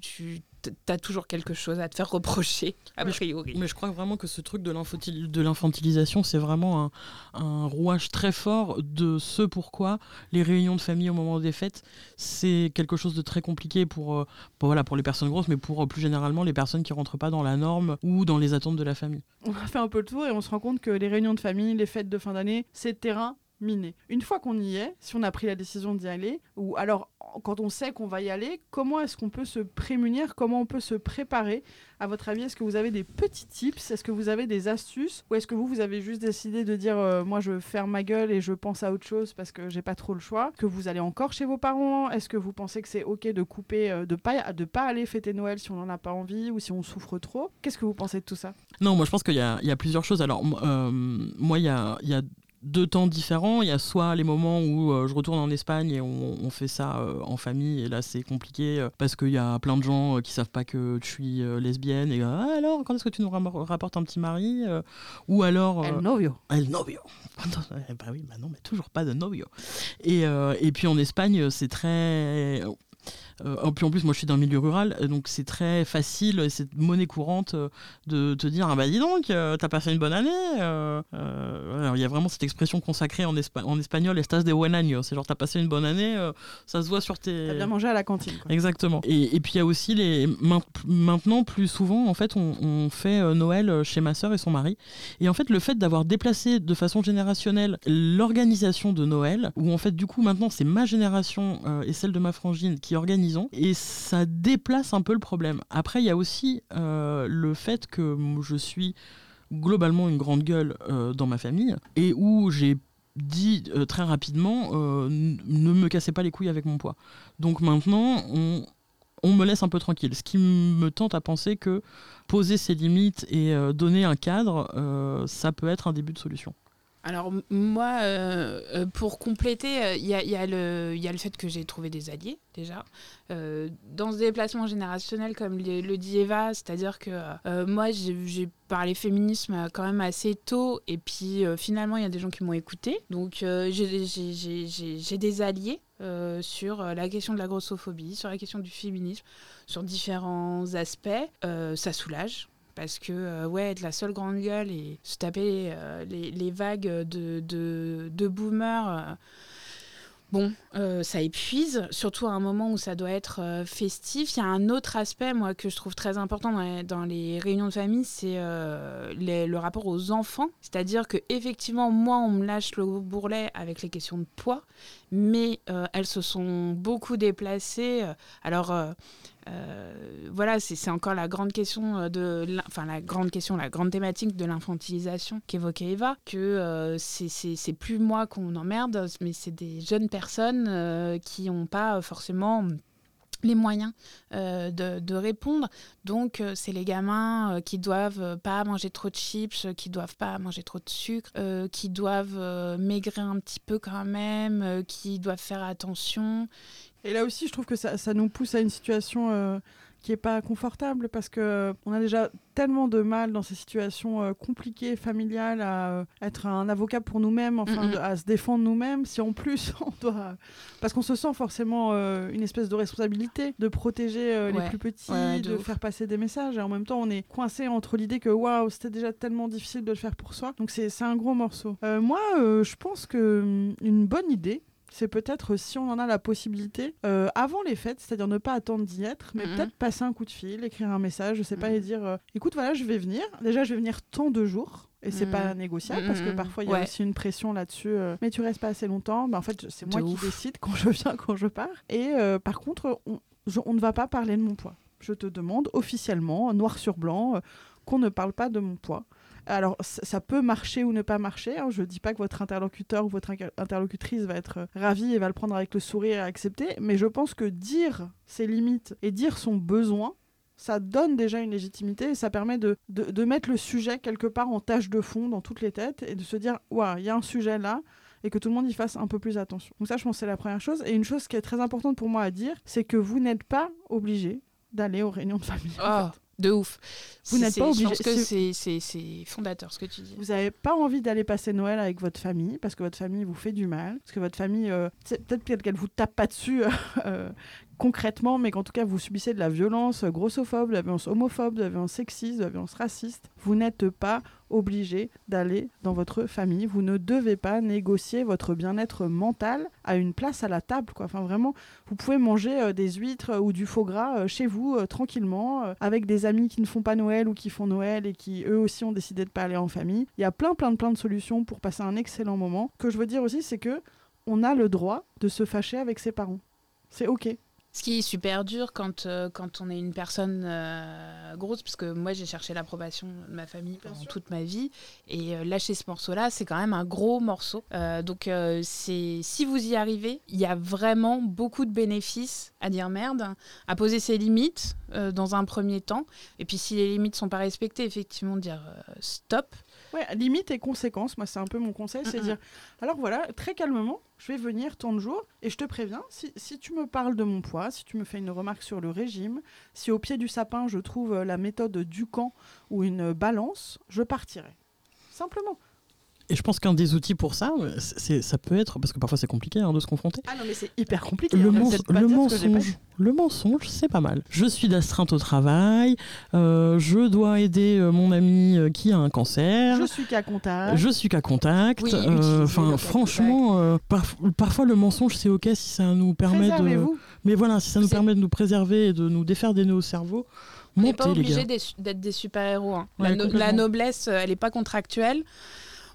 tu t'as toujours quelque chose à te faire reprocher, a Mais priori. Mais je crois vraiment que ce truc de l'infantil- de l'infantilisation, c'est vraiment un, un rouage très fort de ce pourquoi les réunions de famille au moment des fêtes, c'est quelque chose de très compliqué pour, euh, pour, voilà, pour les personnes grosses, mais pour euh, plus généralement les personnes qui rentrent pas dans la norme ou dans les attentes de la famille. On a fait un peu le tour et on se rend compte que les réunions de famille, les fêtes de fin d'année, c'est terrain miné. Une fois qu'on y est, si on a pris la décision d'y aller, ou alors quand on sait qu'on va y aller, comment est-ce qu'on peut se prémunir, comment on peut se préparer? À votre avis, est-ce que vous avez des petits tips? Est-ce que vous avez des astuces? Ou est-ce que vous, vous avez juste décidé de dire euh, moi je ferme ma gueule et je pense à autre chose parce que j'ai pas trop le choix? Que vous allez encore chez vos parents? Est-ce que vous pensez que c'est ok de couper, euh, de pas de pas aller fêter Noël si on n'en a pas envie ou si on souffre trop? Qu'est-ce que vous pensez de tout ça? Non, moi je pense qu'il y y a plusieurs choses. Alors, euh, moi, il y a, il y a deux temps différents. Il y a soit les moments où euh, je retourne en Espagne et on, on fait ça euh, en famille, et là c'est compliqué euh, parce qu'il y a plein de gens qui savent pas que je suis lesbienne et ah, alors quand est-ce que tu nous rapportes un petit mari Ou alors. El novio. El novio. Bah oui, bah non, mais toujours pas de novio. Et, et puis en Espagne, c'est très. Euh, puis en plus, moi je suis d'un milieu rural, euh, donc c'est très facile, et c'est monnaie courante euh, de te dire Ah bah dis donc, euh, t'as passé une bonne année. euh, euh, alors, Il y a vraiment cette expression consacrée en, espa- en espagnol, estás de buen año. C'est genre t'as passé une bonne année, euh, ça se voit sur tes. T'as bien mangé à la cantine. quoi. Exactement. Et, et puis il y a aussi les main- maintenant plus souvent en fait on, on fait euh, Noël chez ma sœur et son mari. Et en fait le fait d'avoir déplacé de façon générationnelle l'organisation de Noël, où en fait du coup maintenant c'est ma génération euh, et celle de ma frangine qui et ça déplace un peu le problème. Après il y a aussi euh, le fait que je suis globalement une grande gueule euh, dans ma famille et où j'ai dit euh, très rapidement ne me cassez pas les couilles avec mon poids. Donc maintenant, on, on me laisse un peu tranquille. Ce qui me tente à penser que poser ses limites et donner un cadre, ça peut être un début de solution. Alors moi, euh, euh, pour compléter, euh, il y, a, le fait que j'ai trouvé des alliés déjà. Dans ce déplacement générationnel, comme le, dit Eva, c'est-à-dire que moi j'ai parlé féminisme quand même assez tôt, et puis finalement il y a des gens qui m'ont écouté, donc j'ai- des alliés sur la question de la grossophobie, sur la question du féminisme, sur différents aspects. Ça soulage parce que euh, ouais être la seule grande gueule et se taper euh, les, vagues de, de, de boomers euh, bon ça épuise surtout à un moment où ça doit être festif. Il y a un autre aspect moi que je trouve très important dans les, dans les réunions de famille c'est le rapport aux enfants. C'est à dire que effectivement moi on me lâche le bourrelet avec les questions de poids mais elles se sont beaucoup déplacées alors euh, voilà, c'est encore la grande question euh, la grande question, la grande thématique de l'infantilisation qu'évoquait Eva, que euh, c'est plus moi qu'on emmerde, mais c'est des jeunes personnes euh, qui n'ont pas forcément les moyens euh, de, répondre. Donc, euh, c'est les gamins euh, qui doivent pas manger trop de chips, qui doivent pas manger trop de sucre, qui doivent maigrir un petit peu quand même, qui doivent faire attention. Et là aussi, je trouve que ça, ça nous pousse à une situation qui est pas confortable parce que euh, on a déjà tellement de mal dans ces situations euh, compliquées, familiales, à euh, être un avocat pour nous-mêmes, enfin, à se défendre nous-mêmes. Si en plus on doit, parce qu'on se sent forcément euh, une espèce de responsabilité de protéger les plus petits, Ouais, de faire passer des messages. Et en même temps, on est coincé entre l'idée que waouh, c'était déjà tellement difficile de le faire pour soi. Donc c'est un gros morceau. Moi, je pense que hum, une bonne idée c'est peut-être si on en a la possibilité euh, avant les fêtes, c'est-à-dire ne pas attendre d'y être, mais Mhm. peut-être passer un coup de fil, écrire un message, je sais pas, Mhm. et dire euh, écoute, voilà, je vais venir. Déjà, je vais venir tant de jours. Et c'est Mhm. pas négociable parce que Mhm. parfois il y a Ouais. aussi une pression là-dessus. euh, mais tu restes pas assez longtemps. Bah, en fait, c'est moi qui décide quand je viens, quand je pars. Et par contre, on, je- on ne va pas parler de mon poids. Je te demande officiellement, noir sur blanc, qu'on ne parle pas de mon poids. Alors, ça peut marcher ou ne pas marcher. hein. Je ne dis pas que votre interlocuteur ou votre interlocutrice va être euh, ravi et va le prendre avec le sourire et accepter. Mais je pense que dire ses limites et dire son besoin, ça donne déjà une légitimité et ça permet de, de, de mettre le sujet quelque part en tâche de fond dans toutes les têtes et de se dire, waouh, il y a un sujet là et que tout le monde y fasse un peu plus attention. Donc ça, je pense que c'est la première chose. Et une chose qui est très importante pour moi à dire, c'est que vous n'êtes pas obligé d'aller aux réunions de famille. en fait. De ouf. Vous n'êtes pas Je obligé- pense que c'est- fondateur ce que tu dis. Vous n'avez pas envie d'aller passer Noël avec votre famille parce que votre famille vous fait du mal, parce que votre famille, euh, peut-être qu'elle qu'elle vous tape pas dessus euh, concrètement, mais qu'en tout cas vous subissez de la violence grossophobe, de la violence homophobe, de la violence sexiste, de la violence raciste, vous n'êtes pas obligé d'aller dans votre famille. Vous ne devez pas négocier votre bien-être mental à une place à la table. Enfin, vraiment, vous pouvez manger euh, des huîtres ou du faux gras euh, chez vous euh, tranquillement, avec des amis qui ne font pas Noël ou qui font Noël et qui eux aussi ont décidé de pas aller en famille. Il y a plein, plein, plein de solutions pour passer un excellent moment. Ce que je veux dire aussi, c'est que on a le droit de se fâcher avec ses parents. C'est ok. Ce qui est super dur quand, euh, quand on est une personne euh, grosse, parce que moi j'ai cherché l'approbation de ma famille pendant toute ma vie, et euh, lâcher ce morceau-là, c'est quand même un gros morceau. donc c'est si vous y arrivez, il y a vraiment beaucoup de bénéfices à dire merde, à poser ses limites dans un premier temps, et puis si les limites sont pas respectées, effectivement dire stop. Ouais, limite et conséquences, moi c'est un peu mon conseil, c'est dire, alors voilà, très calmement, je vais venir tant de jours et je te préviens, si, si, tu me parles de mon poids, si tu me fais une remarque sur le régime, si au pied du sapin je trouve la méthode du camp ou une balance, je partirai. Simplement. Et je pense qu'un des outils pour ça, c'est, ça peut être, parce que parfois c'est compliqué hein, de se confronter. Ah non, mais c'est hyper compliqué. Le, hein, le mensonge, le mensonge, c'est pas mal. Je suis d'astreinte au travail, euh, je dois aider euh, mon ami euh, qui a un cancer. Je suis qu'à contact. Je suis qu'à contact. Enfin, franchement, parfois le mensonge, c'est ok si ça nous permet de. Mais voilà, si ça nous permet de nous préserver et de nous défaire des nœuds au cerveau. On n'est pas obligé d'être des super-héros. Hein. la, noblesse, elle n'est pas contractuelle.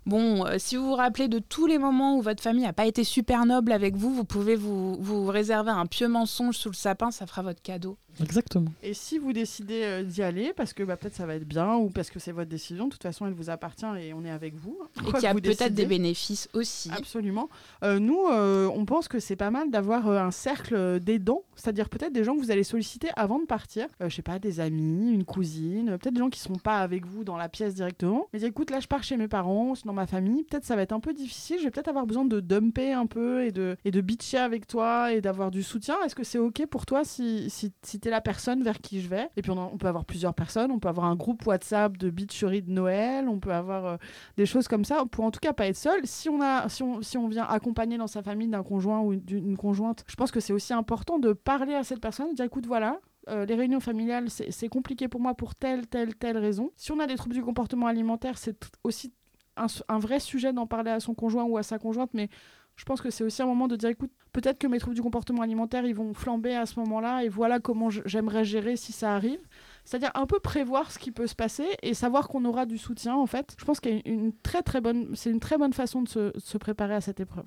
Bon, euh, si vous vous rappelez de tous les moments où votre famille n'a pas été super noble avec vous, vous pouvez vous, vous réserver un pieux mensonge sous le sapin, ça fera votre cadeau. Exactement. Et si vous décidez euh, d'y aller, parce que bah, peut-être ça va être bien ou parce que c'est votre décision, de toute façon elle vous appartient et on est avec vous. Et qu'il y a peut-être des bénéfices aussi. Absolument. Euh, nous, euh, on pense que c'est pas mal d'avoir un cercle d'aidants, c'est-à-dire peut-être des gens que vous allez solliciter avant de partir. je sais pas, des amis, une cousine, peut-être des gens qui sont pas avec vous dans la pièce directement. Mais écoute, là je pars chez mes parents, dans ma famille, peut-être ça va être un peu difficile, je vais peut-être avoir besoin de dumper un peu et de, et de bitcher avec toi et d'avoir du soutien. Est-ce que c'est ok pour toi si, si, si la personne vers qui je vais. Et puis on, peut avoir plusieurs personnes, on peut avoir un groupe WhatsApp de bitcherie de Noël, on peut avoir euh, des choses comme ça pour en tout cas pas être seul. Si on, a, si on, si on vient accompagner dans sa famille d'un conjoint ou d'une conjointe, je pense que c'est aussi important de parler à cette personne, de écoute voilà, euh, les réunions familiales, c'est compliqué pour moi pour telle, telle, telle raison. Si on a des troubles du comportement alimentaire, c'est aussi un, vrai sujet d'en parler à son conjoint ou à sa conjointe, mais je pense que c'est aussi un moment de dire écoute, peut-être que mes troubles du comportement alimentaire, ils vont flamber à ce moment-là et voilà comment j'aimerais gérer si ça arrive. C'est-à-dire un peu prévoir ce qui peut se passer et savoir qu'on aura du soutien en fait. Je pense qu'il une très très bonne, c'est une très bonne façon de se préparer à cette épreuve.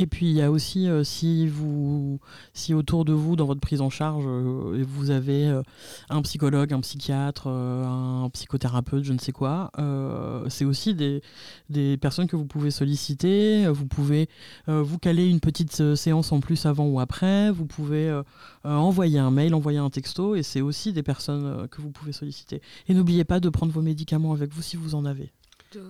Et puis il y a aussi euh, si vous si autour de vous dans votre prise en charge euh, vous avez euh, un psychologue, un psychiatre, un psychothérapeute, je ne sais quoi, c'est aussi des, des personnes que vous pouvez solliciter, vous pouvez vous caler une petite séance en plus avant ou après, vous pouvez envoyer un mail, envoyer un texto et c'est aussi des personnes que vous pouvez solliciter. Et n'oubliez pas de prendre vos médicaments avec vous si vous en avez.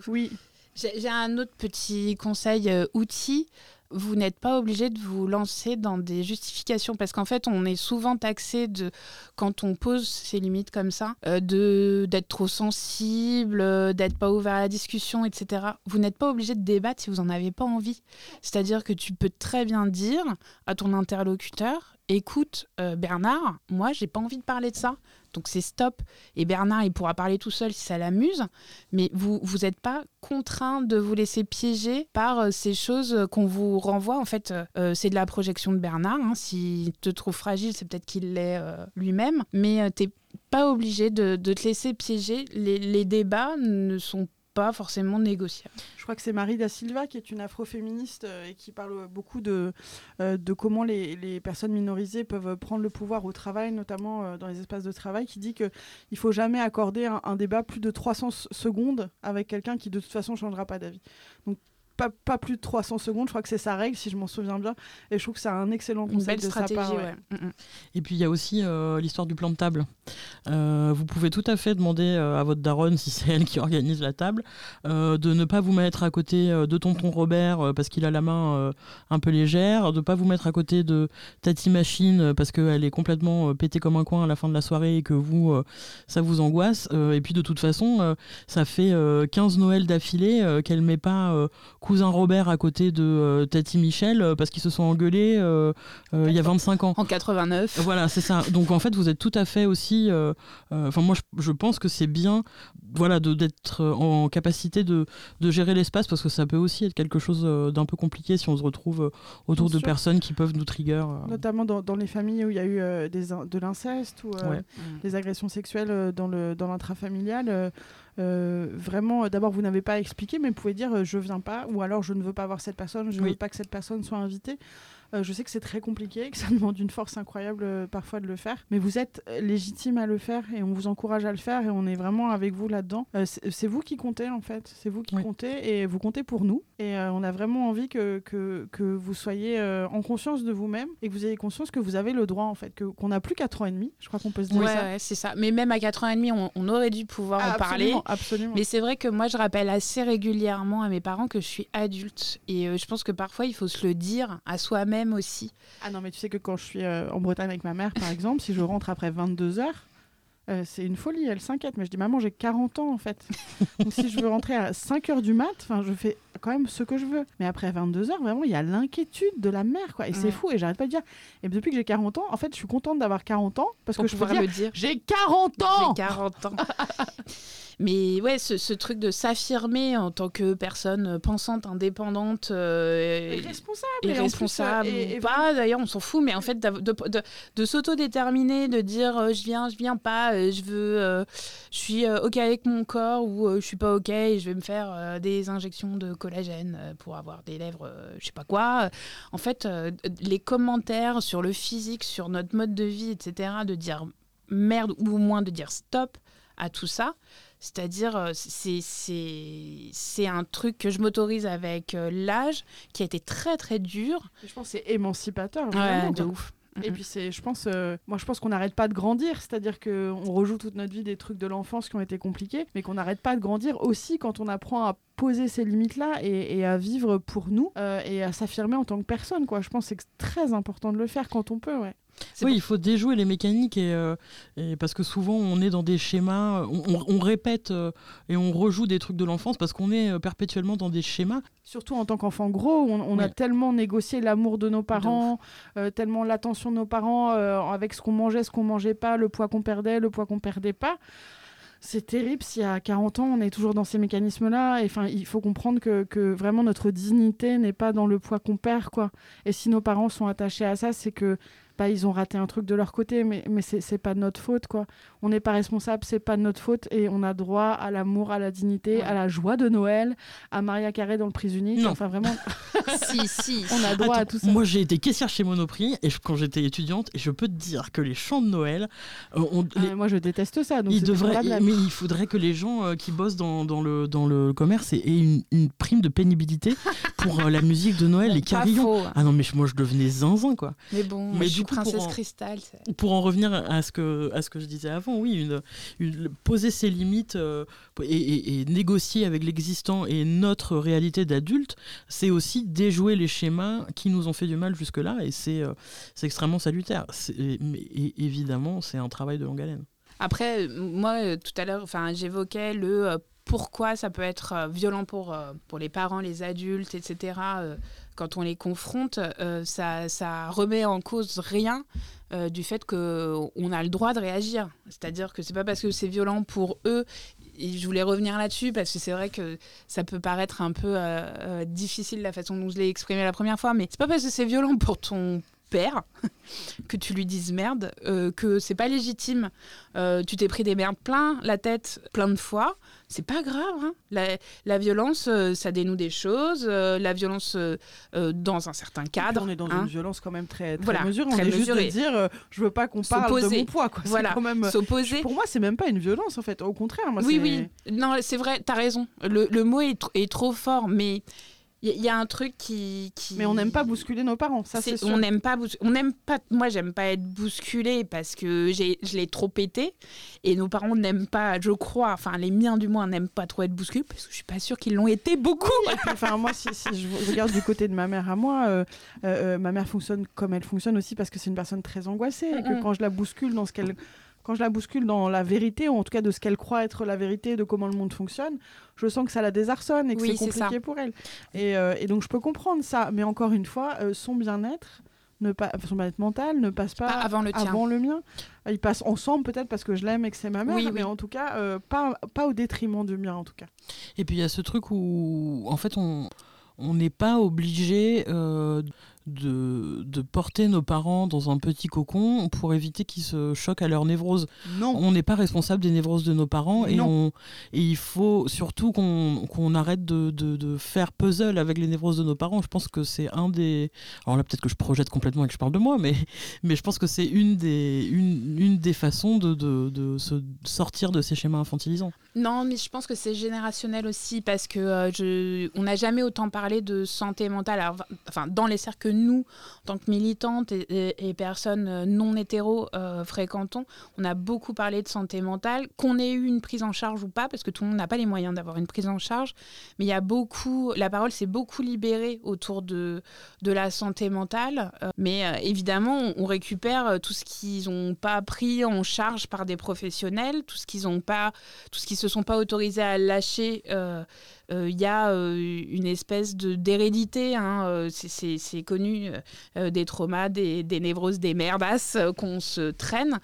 Oui. J'ai un autre petit conseil outil vous n'êtes pas obligé de vous lancer dans des justifications parce qu'en fait, on est souvent taxé de, quand on pose ses limites comme ça, euh, d'être trop sensible, euh, d'être pas ouvert à la discussion, etc. Vous n'êtes pas obligé de débattre si vous n'en avez pas envie. C'est-à-dire que tu peux très bien dire à ton interlocuteur écoute euh, Bernard, moi j'ai pas envie de parler de ça. Donc c'est stop. Et Bernard, il pourra parler tout seul si ça l'amuse. Mais vous vous n'êtes pas contraint de vous laisser piéger par euh, ces choses qu'on vous renvoie. En fait, euh, c'est de la projection de Bernard. Hein. S'il te trouve fragile, c'est peut-être qu'il l'est lui-même. Mais tu n'es pas obligé de, te laisser piéger. Les, les débats ne sont forcément négociable. Je crois que c'est Marie da Silva qui est une afroféministe euh, et qui parle beaucoup de, euh, comment les, personnes minorisées peuvent prendre le pouvoir au travail, notamment euh, dans les espaces de travail, qui dit qu'il ne faut jamais accorder un, un, débat plus de 300 secondes avec quelqu'un qui de toute façon ne changera pas d'avis. Donc pas, plus de 300 secondes. Je crois que c'est sa règle, si je m'en souviens bien. Et je trouve que c'est un excellent conseil de sa part. Mm, mm. Et puis il y a aussi euh, l'histoire du plan de table. Euh, vous pouvez tout à fait demander euh, à votre daronne, si c'est elle qui organise la table, de ne pas vous mettre à côté de tonton Robert parce qu'il a la main un peu légère, de ne pas vous mettre à côté de Tati Machine parce qu'elle est complètement pétée comme un coin à la fin de la soirée et que vous, ça vous angoisse. et puis de toute façon, ça fait 15 Noëls d'affilée qu'elle met pas cousin Robert à côté de Tati Michel parce qu'ils se sont engueulés il y a 25 ans. En 89. Voilà, c'est ça. Donc en fait, vous êtes tout à fait aussi. Enfin, moi, je, je, pense que c'est bien voilà, d'être en capacité de, de gérer l'espace parce que ça peut aussi être quelque chose d'un peu compliqué si on se retrouve autour de personnes qui peuvent nous trigger. Notamment dans, dans, les familles où il y a eu des, de l'inceste ou des agressions sexuelles dans l'intrafamilial. Dans euh, vraiment, d'abord, vous n'avez pas expliqué, mais vous pouvez dire je viens pas, ou alors je ne veux pas voir cette personne, je ne veux pas que cette personne soit invitée. Euh, je sais que c'est très compliqué, que ça demande une force incroyable euh, parfois de le faire, mais vous êtes euh, légitime à le faire et on vous encourage à le faire et on est vraiment avec vous là-dedans. c'est vous qui comptez en fait, c'est vous qui comptez et vous comptez pour nous. Et on a vraiment envie que, que, que vous soyez en conscience de vous-même et que vous ayez conscience que vous avez le droit en fait, qu'on n'a plus 4 ans et demi. Je crois qu'on peut se dire ouais, ça. Ouais, c'est ça. Mais même à 4 ans et demi, on, aurait dû pouvoir en parler. Absolument. Mais c'est vrai que moi, je rappelle assez régulièrement à mes parents que je suis adulte et je pense que parfois il faut se le dire à soi-même aussi. Ah non, mais tu sais que quand je suis euh, en Bretagne avec ma mère, par exemple, si je rentre après 22 heures, euh, c'est une folie, elle s'inquiète. Mais je dis, maman, j'ai 40 ans en fait. Donc si je veux rentrer à 5 heures du mat, je fais quand même ce que je veux. Mais après 22 heures, vraiment, il y a l'inquiétude de la mère. Quoi. Et c'est fou, et j'arrête pas de dire. Et depuis que j'ai 40 ans, en fait, je suis contente d'avoir 40 ans parce que je peux dire, dire. j'ai 40 ans J'ai 40 ans Mais ouais, ce, truc de s'affirmer en tant que personne pensante, indépendante, euh, et responsable, et, responsable, et, pas d'ailleurs, on s'en fout, mais en fait de, de, de, s'autodéterminer, de dire euh, je viens, je viens pas, euh, je veux, je suis ok avec mon corps ou je suis pas ok, et je vais me faire des injections de collagène pour avoir des lèvres, je sais pas quoi. En fait, les commentaires sur le physique, sur notre mode de vie, etc., de dire merde ou au moins de dire stop à tout ça. C'est-à-dire, euh, c'est un truc que je m'autorise avec euh, l'âge, qui a été très très dur. Je pense que c'est émancipateur. Ouais, de ouf. Et puis c'est, je pense, euh, moi je pense qu'on n'arrête pas de grandir, c'est-à-dire qu'on rejoue toute notre vie des trucs de l'enfance qui ont été compliqués, mais qu'on n'arrête pas de grandir aussi quand on apprend à poser ces limites-là et, à vivre pour nous et à s'affirmer en tant que personne. Quoi. Je pense que c'est très important de le faire quand on peut. Ouais. Oui, il faut déjouer les mécaniques et, euh, parce que souvent on est dans des schémas, on, répète euh, et on rejoue des trucs de l'enfance parce qu'on est euh, perpétuellement dans des schémas. Surtout en tant qu'enfant gros, on, a tellement négocié l'amour de nos parents, tellement l'attention de nos parents avec ce qu'on mangeait, ce qu'on mangeait pas, le poids qu'on perdait, le poids qu'on perdait pas c'est terrible si à 40 ans on est toujours dans ces mécanismes-là. Enfin, il faut comprendre que, que, vraiment notre dignité n'est pas dans le poids qu'on perd, quoi. Et si nos parents sont attachés à ça, c'est que ils ont raté un truc de leur côté, mais, mais c'est pas de notre faute, quoi. On n'est pas responsable, c'est pas de notre faute, et on a droit à l'amour, à la dignité, à la joie de Noël, à Maria Carré dans le prix unique. Enfin, vraiment. si, si. On a droit à tout ça. Moi, j'ai été caissière chez Monoprix, et quand j'étais étudiante, et je peux te dire que les chants de Noël. Euh, ah, moi, je déteste ça. Donc il devrait, mais il faudrait que les gens euh, qui bossent dans, dans, le, dans le commerce aient une, une prime de pénibilité pour euh, la musique de Noël, les carillons. Ah non, mais moi, je devenais zinzin, quoi. Mais bon, mais du Princesse pour Cristal. Pour en revenir à ce, que, à ce que je disais avant, oui, poser ses limites euh, et, négocier avec l'existant et notre réalité d'adulte, c'est aussi déjouer les schémas qui nous ont fait du mal jusque-là et c'est euh, extrêmement salutaire. Mais évidemment, c'est un travail de longue haleine. Après, moi, euh, tout à l'heure, j'évoquais le pourquoi ça peut être violent pour, pour les parents, les adultes, etc quand on les confronte, euh, ça, remet en cause rien euh, du fait qu'on a le droit de réagir. C'est-à-dire que c'est pas parce que c'est violent pour eux. Je voulais revenir là-dessus parce que c'est vrai que ça peut paraître un peu euh, difficile la façon dont je l'ai exprimé la première fois, mais c'est pas parce que c'est violent pour ton père que tu lui dises merde que c'est pas légitime. tu t'es pris des merdes plein la tête plein de fois c'est pas grave. Hein. La, violence, euh, ça dénoue des choses. Euh, la violence euh, dans un certain cadre. on est dans hein. une violence quand même très, très voilà, mesurée. On est juste de dire, je veux pas qu'on parle de mon poids. Quoi. Voilà, quand même, s'opposer. Pour moi, c'est même pas une violence en fait. Au contraire, moi, oui, oui. Non, c'est vrai. T'as raison. Le, le mot est, est trop fort, mais il y, a un truc qui, Mais on n'aime pas bousculer nos parents, ça c'est On n'aime pas, on n'aime pas. Moi, j'aime pas être bousculé parce que je l'ai trop pété. Et nos parents n'aiment pas, je crois, enfin les miens du moins n'aiment pas trop être bousculés parce que je suis pas sûre qu'ils l'ont été beaucoup. enfin moi, si, je regarde du côté de ma mère à moi, euh, euh, euh, ma mère fonctionne comme elle fonctionne aussi parce que c'est une personne très angoissée et que quand je la bouscule dans ce qu'elle quand je la bouscule dans la vérité, ou en tout cas de ce qu'elle croit être la vérité, de comment le monde fonctionne, je sens que ça la désarçonne et que Oui, c'est compliqué pour elle. Et, euh, et donc je peux comprendre ça, mais encore une fois, euh, son bien-être, ne pas, son bien-être mental ne passe pas, Pas avant le tien. avant le mien. Ils passent ensemble peut-être parce que je l'aime et que c'est ma mère, Oui, mais oui. en tout cas euh, pas, pas au détriment du mien en tout cas. Et puis il y a ce truc où, en fait, on on n'est pas obligé euh, de, de porter nos parents dans un petit cocon pour éviter qu'ils se choquent à leur névrose. Non. On n'est pas responsable des névroses de nos parents et, on, et il faut surtout qu'on arrête de, de- de faire puzzle avec les névroses de nos parents. Je pense que c'est un des... Alors là peut-être que je projette complètement et que je parle de moi, mais, mais je pense que c'est une des, une, une des façons de, de, de se sortir de ces schémas infantilisants. Non, mais je pense que c'est générationnel aussi parce que euh, on n'a jamais autant parlé de santé mentale. Enfin, dans les cercles que nous, en tant que militantes et, personnes euh, non hétéros euh, fréquentons, on a beaucoup parlé de santé mentale, qu'on ait eu une prise en charge ou pas, parce que tout le monde n'a pas les moyens d'avoir une prise en charge. Mais il y a beaucoup, la parole s'est beaucoup libérée autour de, la santé mentale. Euh, mais évidemment, on, récupère tout ce qu'ils n'ont pas pris en charge par des professionnels, tout ce qu'ils n'ont pas, tout ce se sont pas autorisés à lâcher. euh, euh, Il y a euh, une espèce d'hérédité, hein, c'est- connu, des traumas, des, des névroses, des merdasses qu'on se traîne.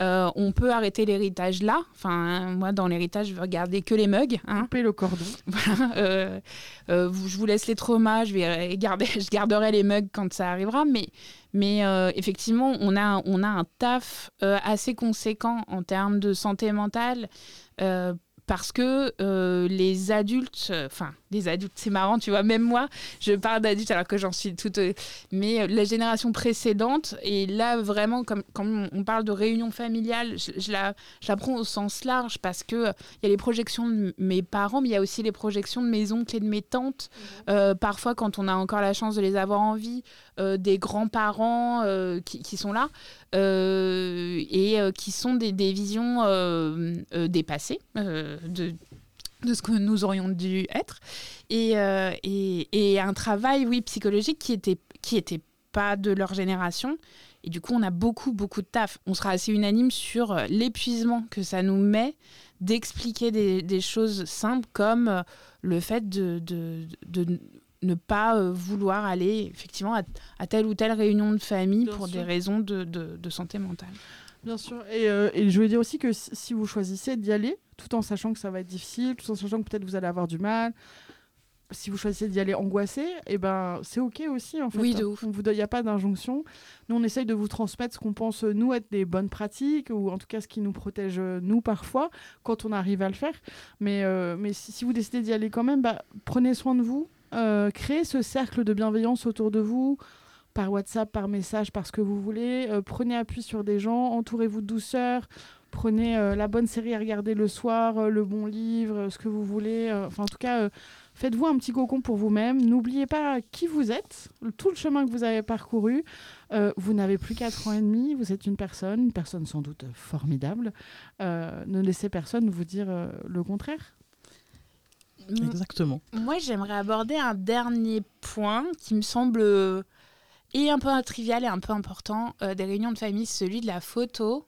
Euh, on peut arrêter l'héritage là. Enfin, moi, dans l'héritage, je veux regarder que les mugs. hein. Couper le cordon. Voilà, euh, euh, je vous laisse les traumas, je, vais garder, je garderai les mugs quand ça arrivera, mais, mais effectivement, on a, on a un taf assez conséquent en termes de santé mentale. Parce que euh, les adultes, euh, enfin les adultes, c'est marrant, tu vois, même moi, je parle d'adultes alors que j'en suis toute, euh, mais euh, la génération précédente, et là vraiment, comme quand on parle de réunion familiale, je, je la, je la prends au sens large parce que il y a les projections de mes parents, mais il y a aussi les projections de mes oncles et de mes tantes. Euh, parfois, quand on a encore la chance de les avoir en vie, euh, des grands-parents euh, qui, sont là euh, et qui sont des, visions dépassées de, ce que nous aurions dû être. Et, un travail, oui, psychologique qui était, qui était pas de leur génération. Et du coup, on a beaucoup, beaucoup de taf. On sera assez unanime sur l'épuisement que ça nous met d'expliquer des, choses simples comme le fait de, de ne pas euh, vouloir aller effectivement à, à telle ou telle réunion de famille Bien pour sûr. des raisons de, de, de santé mentale. Bien sûr. Et, euh, et je veux dire aussi que si vous choisissez d'y aller, tout en sachant que ça va être difficile, tout en sachant que peut-être vous allez avoir du mal, si vous choisissez d'y aller angoissé, et ben c'est ok aussi en fait. Oui, de ouf. On vous donne- Il n'y a pas d'injonction. Nous, on essaye de vous transmettre ce qu'on pense euh, nous être des bonnes pratiques ou en tout cas ce qui nous protège nous parfois quand on arrive à le faire. Mais, euh, mais si, si vous décidez d'y aller quand même, bah, prenez soin de vous, euh, créez ce cercle de bienveillance autour de vous par WhatsApp, par message, par ce que vous voulez. Euh, prenez appui sur des gens, entourez-vous de douceur. Prenez euh, la bonne série à regarder le soir, le bon livre, ce que vous voulez. en tout cas, faites-vous un petit cocon pour vous-même. N'oubliez pas qui vous êtes, tout le chemin que vous avez parcouru. Vous n'avez plus 4 ans et demi, vous êtes une personne, une personne sans doute formidable. Ne laissez personne vous dire le contraire. M- Exactement. Moi, j'aimerais aborder un dernier point qui me semble euh, et un peu trivial et un peu important euh, des réunions de famille, celui de la photo.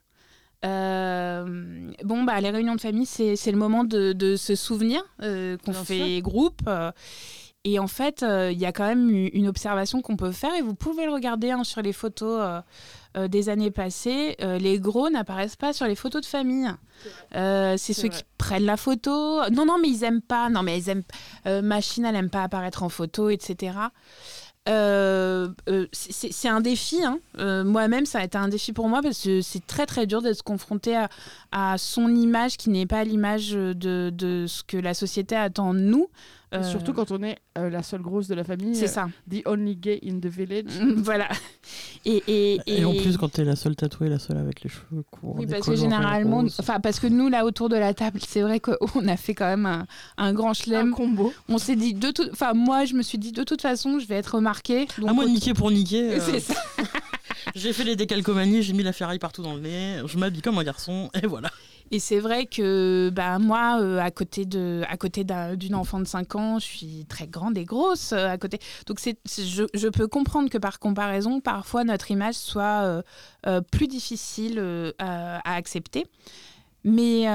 Euh, bon, bah, les réunions de famille, c'est c'est le moment de, de se souvenir euh, qu'on fait groupe. Et en fait, euh, il y a quand même une observation qu'on peut faire, et vous pouvez le regarder hein, sur les photos euh, euh, des années passées. Euh, les gros n'apparaissent pas sur les photos de famille. Euh, c'est ceux vrai. qui prennent la photo. Non, non, mais ils aiment pas. Non, mais ils aiment. euh, machine, elle aime pas apparaître en photo, etc. C'est- un défi. hein. Moi-même, ça a été un défi pour moi parce que c'est très très dur d'être confronté à, à son image qui n'est pas l'image de, de ce que la société attend de nous. Et Euh, Surtout quand on est euh, la seule grosse de la famille. c'est euh, ça. The only gay in the village. voilà. Et, et, Et, en plus, quand t'es la seule tatouée, la seule avec les cheveux courts. Oui, parce que généralement, enfin parce que nous là autour de la table, c'est vrai qu'on a fait quand même un, un grand Un chelem. combo. On s'est dit de toute, enfin moi je me suis dit de toute façon je vais être remarquée. Donc Ah, moi, niquer pour niquer. euh, C'est ça. j'ai fait les décalcomanies, j'ai mis la ferraille partout dans le nez, je m'habille comme un garçon, et voilà. Et c'est vrai que bah, moi, euh, à côté de, à côté d'une enfant de 5 ans, je suis très grande et grosse euh, à côté. Donc c'est, je, peux comprendre que par comparaison, parfois notre image soit euh, plus difficile à, accepter. Mais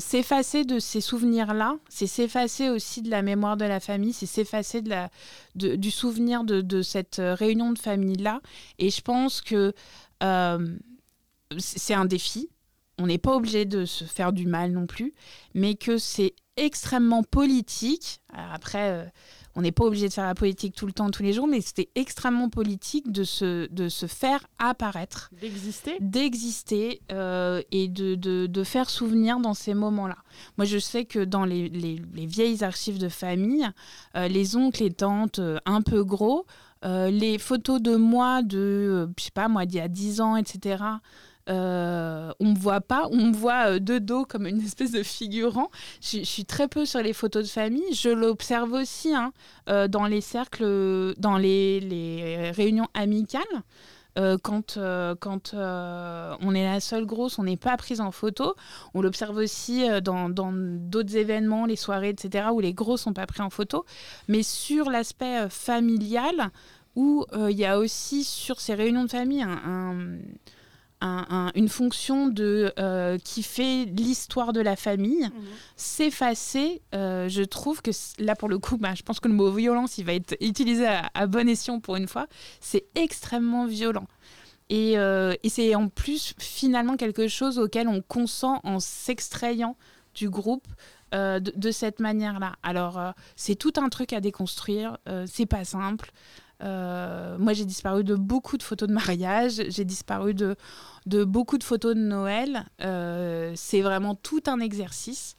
s'effacer de ces souvenirs-là, c'est s'effacer aussi de la mémoire de la famille, c'est s'effacer de la, de, du souvenir de, cette réunion de famille-là. Et je pense que c'est un défi on n'est pas obligé de se faire du mal non plus, mais que c'est extrêmement politique. après, euh, on n'est pas obligé de faire la politique tout le temps, tous les jours, mais c'était extrêmement politique de se, de se faire apparaître. D'exister D'exister euh, et de, de, faire souvenir dans ces moments-là. Moi, je sais que dans les, les, vieilles archives de famille, euh, les oncles et tantes un peu gros, les photos de moi de, je sais pas, moi, d'il y a 10 ans, etc., euh, on me voit pas, on me voit euh, de dos comme une espèce de figurant. Je, suis très peu sur les photos de famille. Je l'observe aussi hein, euh, dans les cercles, dans les, réunions amicales. quand, quand on est la seule grosse, on n'est pas prise en photo. On l'observe aussi dans d'autres événements, les soirées, etc., où les gros sont pas pris en photo. Mais sur l'aspect familial, où il y a aussi sur ces réunions de famille un une fonction de, euh, qui fait l'histoire de la famille, mhm. s'effacer, euh, je trouve que là, pour le coup, bah, je pense que le mot violence, il va être utilisé à, bon escient pour une fois, c'est extrêmement violent. Et, euh, et c'est en plus finalement quelque chose auquel on consent en s'extrayant du groupe. De, de, cette manière-là. Alors, c'est tout un truc à déconstruire, c'est pas simple. Euh, moi, j'ai disparu de beaucoup de photos de mariage, j'ai disparu de, de beaucoup de photos de Noël. Euh, c'est vraiment tout un exercice.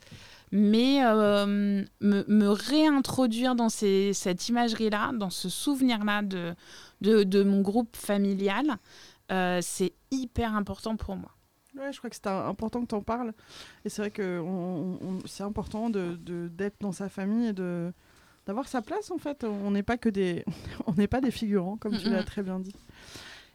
Mais euh, me, réintroduire dans cette imagerie-là, dans ce souvenir-là de, de, mon groupe familial, c'est hyper important pour moi. Ouais, je crois que c'est important que tu en parles. Et c'est vrai que c'est important d'être d'être dans sa famille et de, d'avoir sa place en fait. On n'est pas que des, on n'est pas des figurants comme tu l'as très bien dit.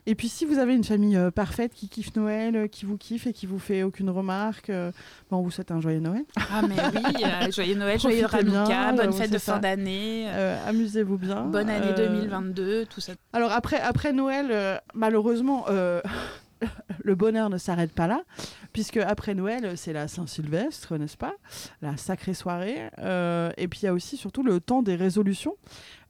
Et puis si vous avez une famille euh, parfaite qui kiffe Noël, euh, qui vous kiffe et qui vous fait aucune remarque, euh, bon, on vous souhaite un joyeux Noël. Ah mais oui, joyeux Noël, joyeux Hanouka, bonne fête de fin d'année. Amusez-vous bien. Bonne année 2022, tout ça. Alors après, après Noël, malheureusement, le bonheur ne s'arrête pas là, puisque après Noël, c'est la Saint-Sylvestre, n'est-ce pas? La sacrée soirée. Euh, et puis il y a aussi surtout le temps des résolutions.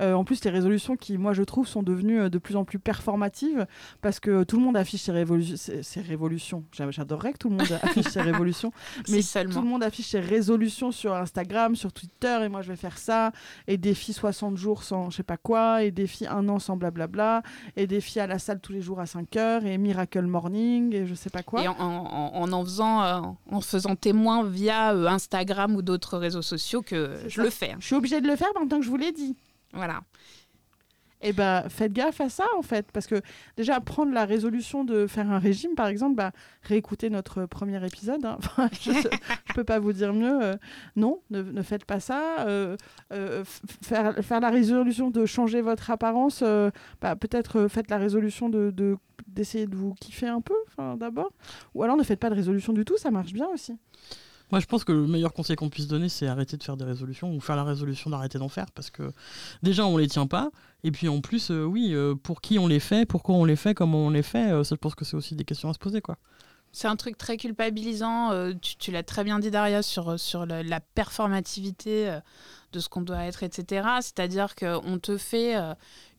Euh, en plus, les résolutions qui, moi, je trouve, sont devenues euh, de plus en plus performatives parce que tout le monde affiche ses, révolutions. J'adorerais que tout le monde affiche ses révolutions. Mais tout le monde affiche ses résolutions sur Instagram, sur Twitter, et moi, je vais faire ça. Et défi 60 jours sans je sais pas quoi, et défi un an sans blablabla, et défi à la salle tous les jours à 5 heures, et Miracle Morning, et je sais pas quoi. Et en en, en, faisant, euh, en faisant témoin via Instagram ou d'autres réseaux sociaux que je le fais. Je suis obligée de le faire maintenant que je vous l'ai dit. Voilà. Et eh ben, faites gaffe à ça en fait, parce que déjà prendre la résolution de faire un régime, par exemple, bah, réécouter notre premier épisode. Hein. je, ne peux pas vous dire mieux. Euh, non, ne, faites pas ça. Euh, euh, faire, faire la résolution de changer votre apparence, bah, peut-être faites la résolution de, d'essayer de vous kiffer un peu, d'abord. Ou alors ne faites pas de résolution du tout, ça marche bien aussi. Moi, je pense que le meilleur conseil qu'on puisse donner, c'est arrêter de faire des résolutions ou faire la résolution d'arrêter d'en faire parce que déjà, on les tient pas. Et puis en plus, euh, oui, euh, pour qui on les fait, pourquoi on les fait, comment on les fait, euh, je pense que c'est aussi des questions à se poser. quoi. C'est un truc très culpabilisant. tu, l'as très bien dit, Daria, sur, sur la performativité de ce qu'on doit être, etc. C'est-à-dire qu'on te fait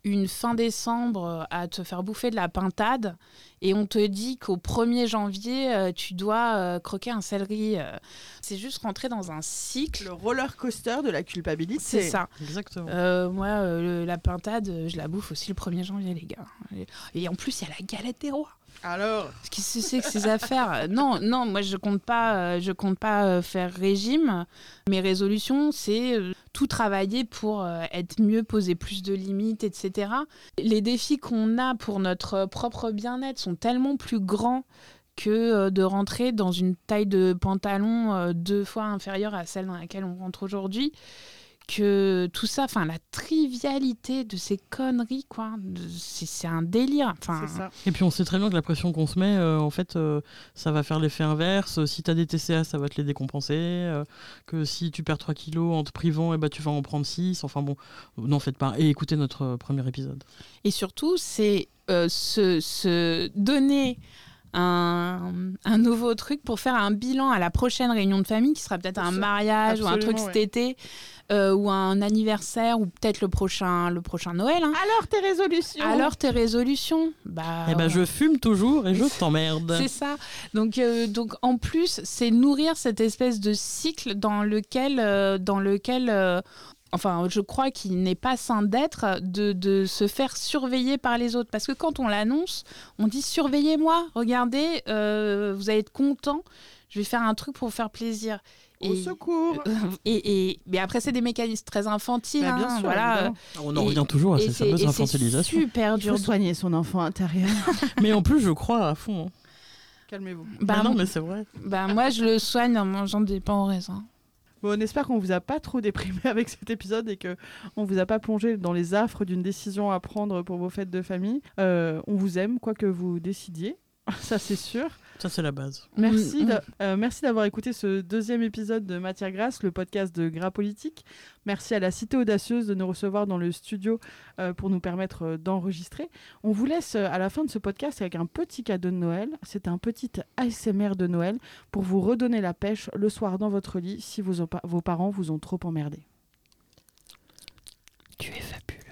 une fin décembre à te faire bouffer de la pintade et on te dit qu'au 1er janvier, euh, tu dois euh, croquer un céleri. Euh. c'est juste rentrer dans un cycle. Le roller coaster de la culpabilité. C'est ça. Exactement. moi, la pintade, je la bouffe aussi le 1er janvier, les gars. Et en plus, il y a la galette des rois. Alors Qu'est-ce que c'est que ces affaires Non, non, moi je compte pas, je compte pas faire régime. Mes résolutions, c'est tout travailler pour être mieux, poser plus de limites, etc. Les défis qu'on a pour notre propre bien-être sont tellement plus grands que euh, de rentrer dans une taille de pantalon euh, deux fois inférieure à celle dans laquelle on rentre aujourd'hui que tout ça, enfin la trivialité de ces conneries, quoi, c'est un délire. Enfin. Et puis on sait très bien que la pression qu'on se met, euh, en fait, euh, ça va faire l'effet inverse. Si tu as des TCA, ça va te les décompenser. euh, que si tu perds 3 kilos en te privant, eh ben, tu vas en prendre 6. Enfin bon, n'en faites pas. Et écoutez notre premier épisode. Et surtout, c'est euh, se, se donner un, un nouveau truc pour faire un bilan à la prochaine réunion de famille, qui sera peut-être un mariage ou un truc cet été, euh, ou un anniversaire, ou peut-être le prochain, le prochain Noël. hein. Alors tes résolutions Alors tes résolutions bah, Eh ben, ouais. je fume toujours et je t'emmerde. C'est ça. Donc, euh, donc en plus, c'est nourrir cette espèce de cycle dans lequel, euh, dans lequel euh, enfin, je crois qu'il n'est pas sain d'être de, de se faire surveiller par les autres. Parce que quand on l'annonce, on dit surveillez-moi, regardez, euh, vous allez être content, je vais faire un truc pour vous faire plaisir. Au secours et, et- mais après, c'est des mécanismes très infantiles. Bah, bien hein, sûr, voilà. évidemment. On en Et- revient toujours à Et cette c'est fameuse et c'est infantilisation. super dur. faut soigner son enfant intérieur. Mais en plus, je crois à fond. hein. Calmez-vous. Bah, Ah non, mais c'est vrai. bah, moi, je le soigne en mangeant des pains au raisin. Bon, on espère qu'on vous a pas trop déprimé avec cet épisode et que on vous a pas plongé dans les affres d'une décision à prendre pour vos fêtes de famille. Euh, on vous aime, quoi que vous décidiez. Ça, c'est sûr. Ça, c'est la base. Merci, Mm, d'a- euh, merci d'avoir écouté ce deuxième épisode de Matière Grasse, le podcast de Gras Politique. Merci à la Cité Audacieuse de nous recevoir dans le studio euh, pour nous permettre euh, d'enregistrer. On vous laisse euh, à la fin de ce podcast avec un petit cadeau de Noël. C'est un petit ASMR de Noël pour vous redonner la pêche le soir dans votre lit si vos, opa- vos parents vous ont trop emmerdé. Tu es fabuleuse.